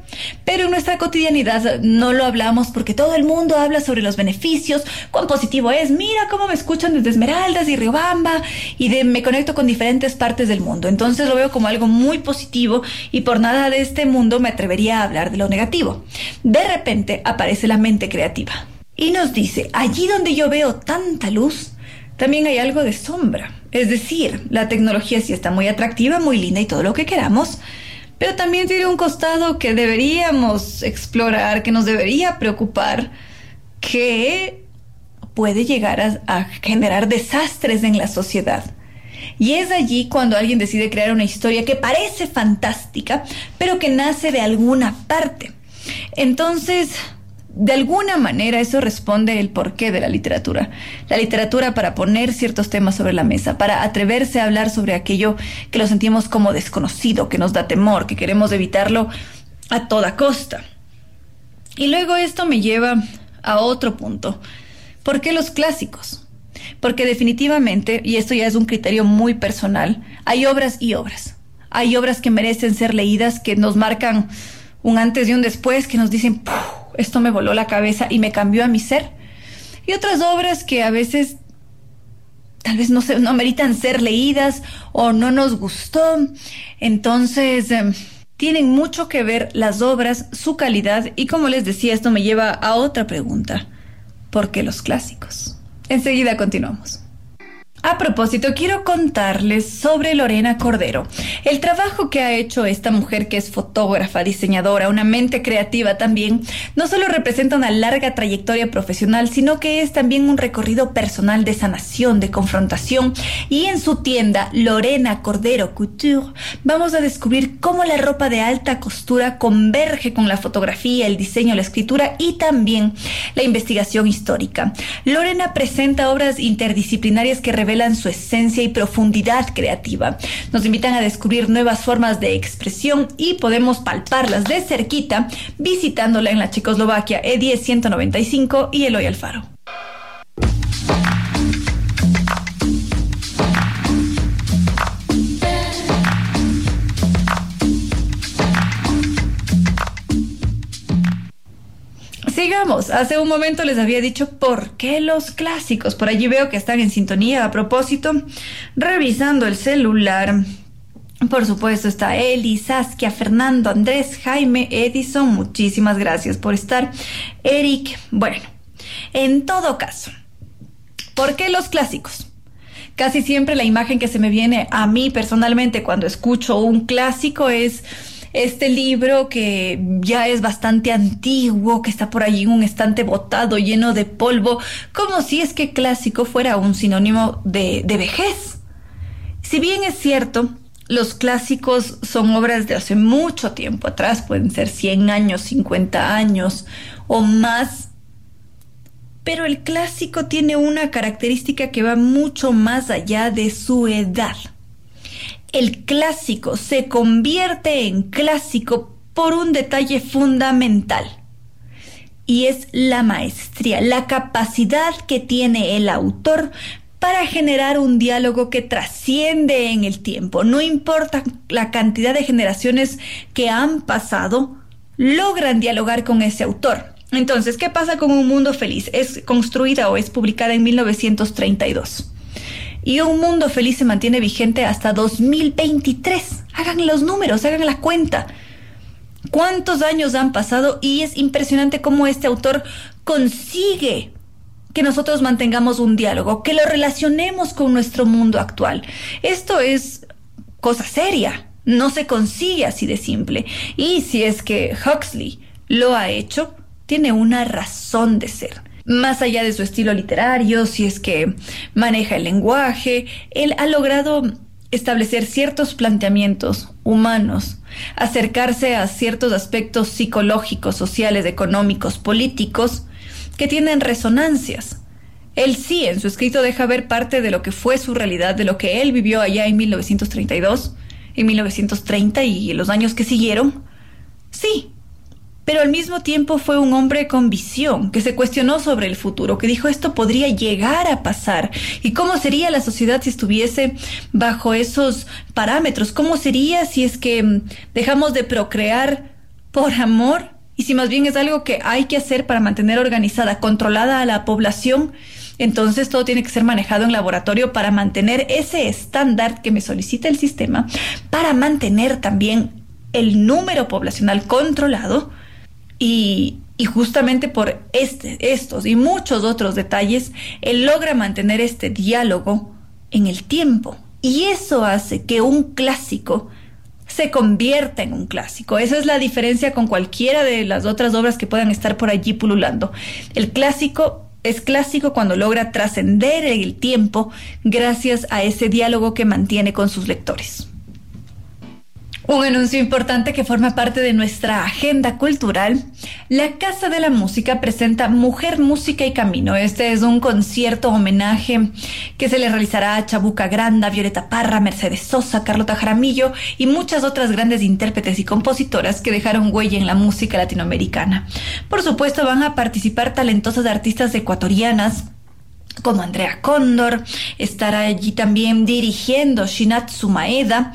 pero en nuestra cotidianidad no lo hablamos porque todo el mundo habla sobre los beneficios, cuán positivo es, mira cómo me escuchan desde Esmeraldas y Riobamba y de, me conecto con diferentes partes del mundo. Entonces lo veo como algo muy positivo y por nada de este mundo me atrevería a hablar de lo negativo. De repente aparece la mente creativa y nos dice, allí donde yo veo tanta luz, también hay algo de sombra. Es decir, la tecnología sí está muy atractiva, muy linda y todo lo que queramos, pero también tiene un costado que deberíamos explorar, que nos debería preocupar, que puede llegar a, a generar desastres en la sociedad. Y es allí cuando alguien decide crear una historia que parece fantástica, pero que nace de alguna parte. Entonces, de alguna manera eso responde el porqué de la literatura. La literatura para poner ciertos temas sobre la mesa, para atreverse a hablar sobre aquello que lo sentimos como desconocido, que nos da temor, que queremos evitarlo a toda costa. Y luego esto me lleva a otro punto. ¿Por qué los clásicos? Porque definitivamente, y esto ya es un criterio muy personal, hay obras y obras. Hay obras que merecen ser leídas, que nos marcan un antes y un después, que nos dicen, esto me voló la cabeza y me cambió a mi ser. Y otras obras que a veces tal vez no, se, no meritan ser leídas o no nos gustó. Entonces, em, tienen mucho que ver las obras, su calidad y como les decía, esto me lleva a otra pregunta. ¿Por qué los clásicos? Enseguida continuamos. A propósito, quiero contarles sobre Lorena Cordero, el trabajo que ha hecho esta mujer que es fotógrafa, diseñadora, una mente creativa también, no solo representa una larga trayectoria profesional, sino que es también un recorrido personal de sanación, de confrontación, y en su tienda Lorena Cordero Couture vamos a descubrir cómo la ropa de alta costura converge con la fotografía, el diseño, la escritura y también la investigación histórica. Lorena presenta obras interdisciplinarias que revelan revelan su esencia y profundidad creativa. Nos invitan a descubrir nuevas formas de expresión y podemos palparlas de cerquita visitándola en la Checoslovaquia E10 195 y Eloy Alfaro. Sigamos, hace un momento les había dicho por qué los clásicos. Por allí veo que están en sintonía. A propósito, revisando el celular. Por supuesto está Eli, Saskia, Fernando, Andrés, Jaime, Edison. Muchísimas gracias por estar. Eric, bueno, en todo caso, ¿por qué los clásicos? Casi siempre la imagen que se me viene a mí personalmente cuando escucho un clásico es este libro que ya es bastante antiguo, que está por allí en un estante botado, lleno de polvo, como si es que clásico fuera un sinónimo de, de vejez. Si bien es cierto, los clásicos son obras de hace mucho tiempo atrás, pueden ser 100 años, 50 años o más, pero el clásico tiene una característica que va mucho más allá de su edad. El clásico se convierte en clásico por un detalle fundamental y es la maestría, la capacidad que tiene el autor para generar un diálogo que trasciende en el tiempo. No importa la cantidad de generaciones que han pasado, logran dialogar con ese autor. Entonces, ¿qué pasa con Un Mundo Feliz? Es construida o es publicada en 1932. Y Un Mundo Feliz se mantiene vigente hasta 2023. Hagan los números, hagan la cuenta. ¿Cuántos años han pasado? Y es impresionante cómo este autor consigue que nosotros mantengamos un diálogo, que lo relacionemos con nuestro mundo actual. Esto es cosa seria, no se consigue así de simple. Y si es que Huxley lo ha hecho, tiene una razón de ser. Más allá de su estilo literario, si es que maneja el lenguaje, él ha logrado establecer ciertos planteamientos humanos, acercarse a ciertos aspectos psicológicos, sociales, económicos, políticos, que tienen resonancias. Él sí, en su escrito deja ver parte de lo que fue su realidad, de lo que él vivió allá en 1932, en 1930 y los años que siguieron. Sí, pero al mismo tiempo fue un hombre con visión, que se cuestionó sobre el futuro, que dijo esto podría llegar a pasar. ¿Y cómo sería la sociedad si estuviese bajo esos parámetros? ¿Cómo sería si es que mm, dejamos de procrear por amor? Y si más bien es algo que hay que hacer para mantener organizada, controlada a la población, entonces todo tiene que ser manejado en laboratorio para mantener ese estándar que me solicita el sistema, para mantener también el número poblacional controlado y, justamente por este, estos y muchos otros detalles, él logra mantener este diálogo en el tiempo. Y eso hace que un clásico se convierta en un clásico. Esa es la diferencia con cualquiera de las otras obras que puedan estar por allí pululando. El clásico es clásico cuando logra trascender el tiempo gracias a ese diálogo que mantiene con sus lectores. Un anuncio importante que forma parte de nuestra agenda cultural. La Casa de la Música presenta Mujer, Música y Camino. Este es un concierto homenaje que se le realizará a Chabuca Granda, Violeta Parra, Mercedes Sosa, Carlota Jaramillo y muchas otras grandes intérpretes y compositoras que dejaron huella en la música latinoamericana. Por supuesto, van a participar talentosas artistas ecuatorianas como Andrea Cóndor, estará allí también dirigiendo Shinatsu Maeda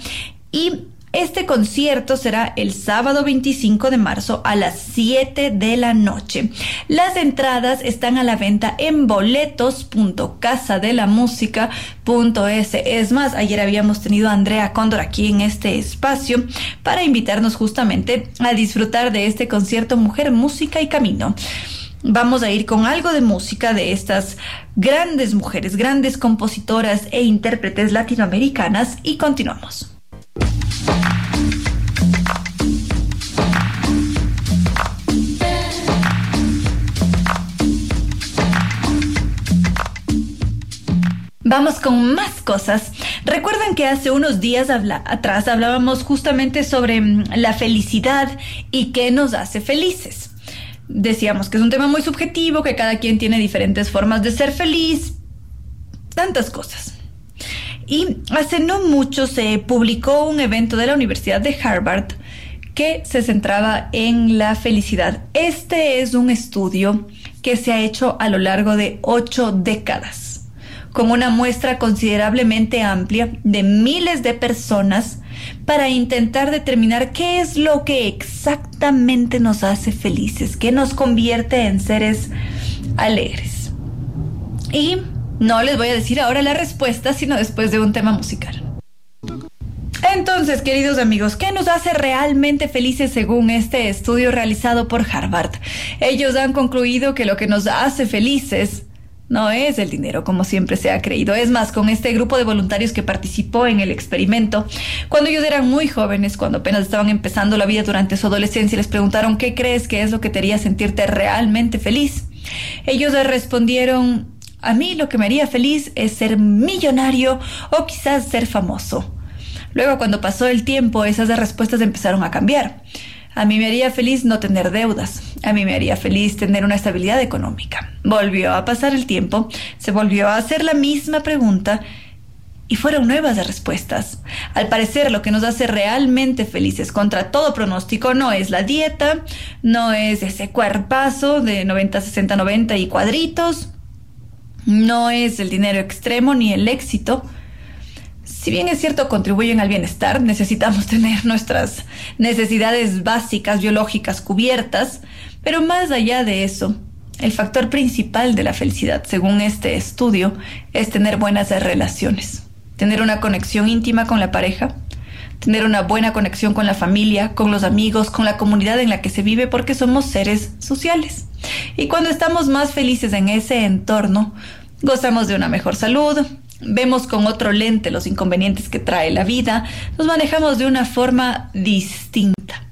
y este concierto será el sábado 25 de marzo a las 7 de la noche. Las entradas están a la venta en boletos.casadelamusica.es. Es más, ayer habíamos tenido a Andrea Cóndor aquí en este espacio para invitarnos justamente a disfrutar de este concierto Mujer, Música y Camino. Vamos a ir con algo de música de estas grandes mujeres, grandes compositoras e intérpretes latinoamericanas y continuamos. Vamos con más cosas. Recuerden que hace unos días atrás hablábamos justamente sobre mm, la felicidad y qué nos hace felices. Decíamos que es un tema muy subjetivo, que cada quien tiene diferentes formas de ser feliz, tantas cosas. Y hace no mucho se publicó un evento de la Universidad de Harvard que se centraba en la felicidad. Este es un estudio que se ha hecho a lo largo de ocho décadas con una muestra considerablemente amplia de miles de personas para intentar determinar qué es lo que exactamente nos hace felices, qué nos convierte en seres alegres. Y no les voy a decir ahora la respuesta, sino después de un tema musical. Entonces, queridos amigos, ¿qué nos hace realmente felices según este estudio realizado por Harvard? Ellos han concluido que lo que nos hace felices no es el dinero como siempre se ha creído. Es más, con este grupo de voluntarios que participó en el experimento, cuando ellos eran muy jóvenes, cuando apenas estaban empezando la vida durante su adolescencia, les preguntaron qué crees que es lo que te haría sentirte realmente feliz. Ellos respondieron, a mí lo que me haría feliz es ser millonario o quizás ser famoso. Luego, cuando pasó el tiempo, esas respuestas empezaron a cambiar. A mí me haría feliz no tener deudas. A mí me haría feliz tener una estabilidad económica. Volvió a pasar el tiempo, se volvió a hacer la misma pregunta y fueron nuevas respuestas. Al parecer lo que nos hace realmente felices contra todo pronóstico no es la dieta, no es ese cuerpazo de 90, 60, 90 y cuadritos, no es el dinero extremo ni el éxito, si bien es cierto contribuyen al bienestar, necesitamos tener nuestras necesidades básicas biológicas cubiertas, pero más allá de eso, el factor principal de la felicidad, según este estudio, es tener buenas relaciones, tener una conexión íntima con la pareja, tener una buena conexión con la familia, con los amigos, con la comunidad en la que se vive, porque somos seres sociales. Y cuando estamos más felices en ese entorno, gozamos de una mejor salud, vemos con otro lente los inconvenientes que trae la vida, nos manejamos de una forma distinta.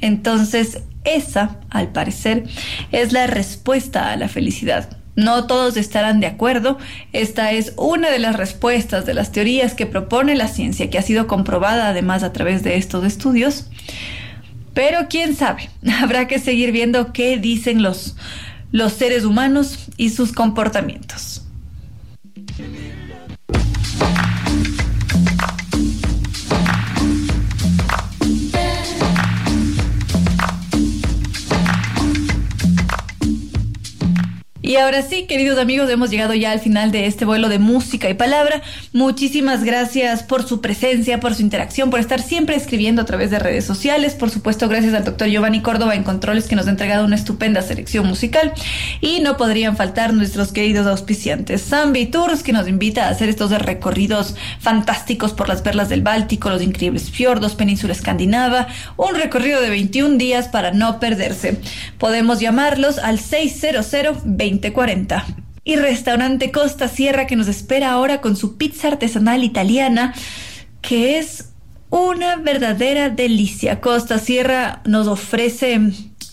Entonces, esa, al parecer, es la respuesta a la felicidad. No todos estarán de acuerdo. Esta es una de las respuestas de las teorías que propone la ciencia, que ha sido comprobada además a través de estos estudios. Pero quién sabe, habrá que seguir viendo qué dicen los, los seres humanos y sus comportamientos. Y ahora sí, queridos amigos, hemos llegado ya al final de este vuelo de música y palabra. Muchísimas gracias por su presencia, por su interacción, por estar siempre escribiendo a través de redes sociales. Por supuesto, gracias al doctor Giovanni Córdoba en Controles que nos ha entregado una estupenda selección musical. Y no podrían faltar nuestros queridos auspiciantes. Zambi Tours que nos invita a hacer estos recorridos fantásticos por las perlas del Báltico, los increíbles fiordos, península escandinava. Un recorrido de 21 días para no perderse. Podemos llamarlos al 600 20 2040. Y restaurante Costa Sierra que nos espera ahora con su pizza artesanal italiana, que es una verdadera delicia. Costa Sierra nos ofrece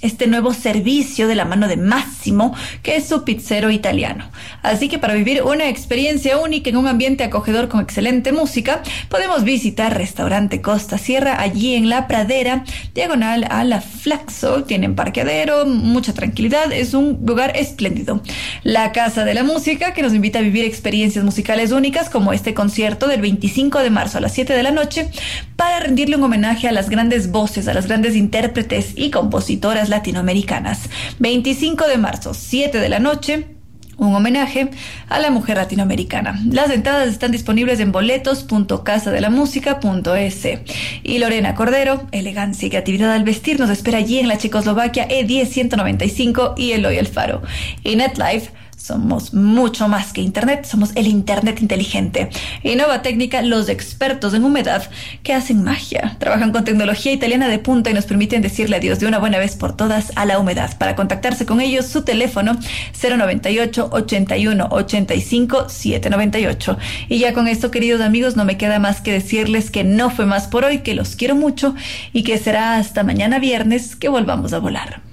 este nuevo servicio de la mano de Máximo, que es su pizzero italiano. Así que para vivir una experiencia única en un ambiente acogedor con excelente música, podemos visitar Restaurante Costa Sierra allí en La Pradera, diagonal a la Flaxo. Tienen parqueadero, mucha tranquilidad, es un lugar espléndido. La Casa de la Música, que nos invita a vivir experiencias musicales únicas como este concierto del 25 de marzo a las 7 de la noche, para rendirle un homenaje a las grandes voces, a las grandes intérpretes y compositoras latinoamericanas. 25 de marzo, 7 de la noche, un homenaje a la mujer latinoamericana. Las entradas están disponibles en boletos.casadelamusica.es. Y Lorena Cordero, elegancia y creatividad al vestir, nos espera allí en la Checoslovaquia E10 195 y Eloy Alfaro. Y NetLife somos mucho más que Internet, somos el Internet inteligente. Innova Técnica, los expertos en humedad que hacen magia. Trabajan con tecnología italiana de punta y nos permiten decirle adiós de una buena vez por todas a la humedad. Para contactarse con ellos, su teléfono 098 81 85 798. Y ya con esto, queridos amigos, no me queda más que decirles que no fue más por hoy, que los quiero mucho y que será hasta mañana viernes que volvamos a volar.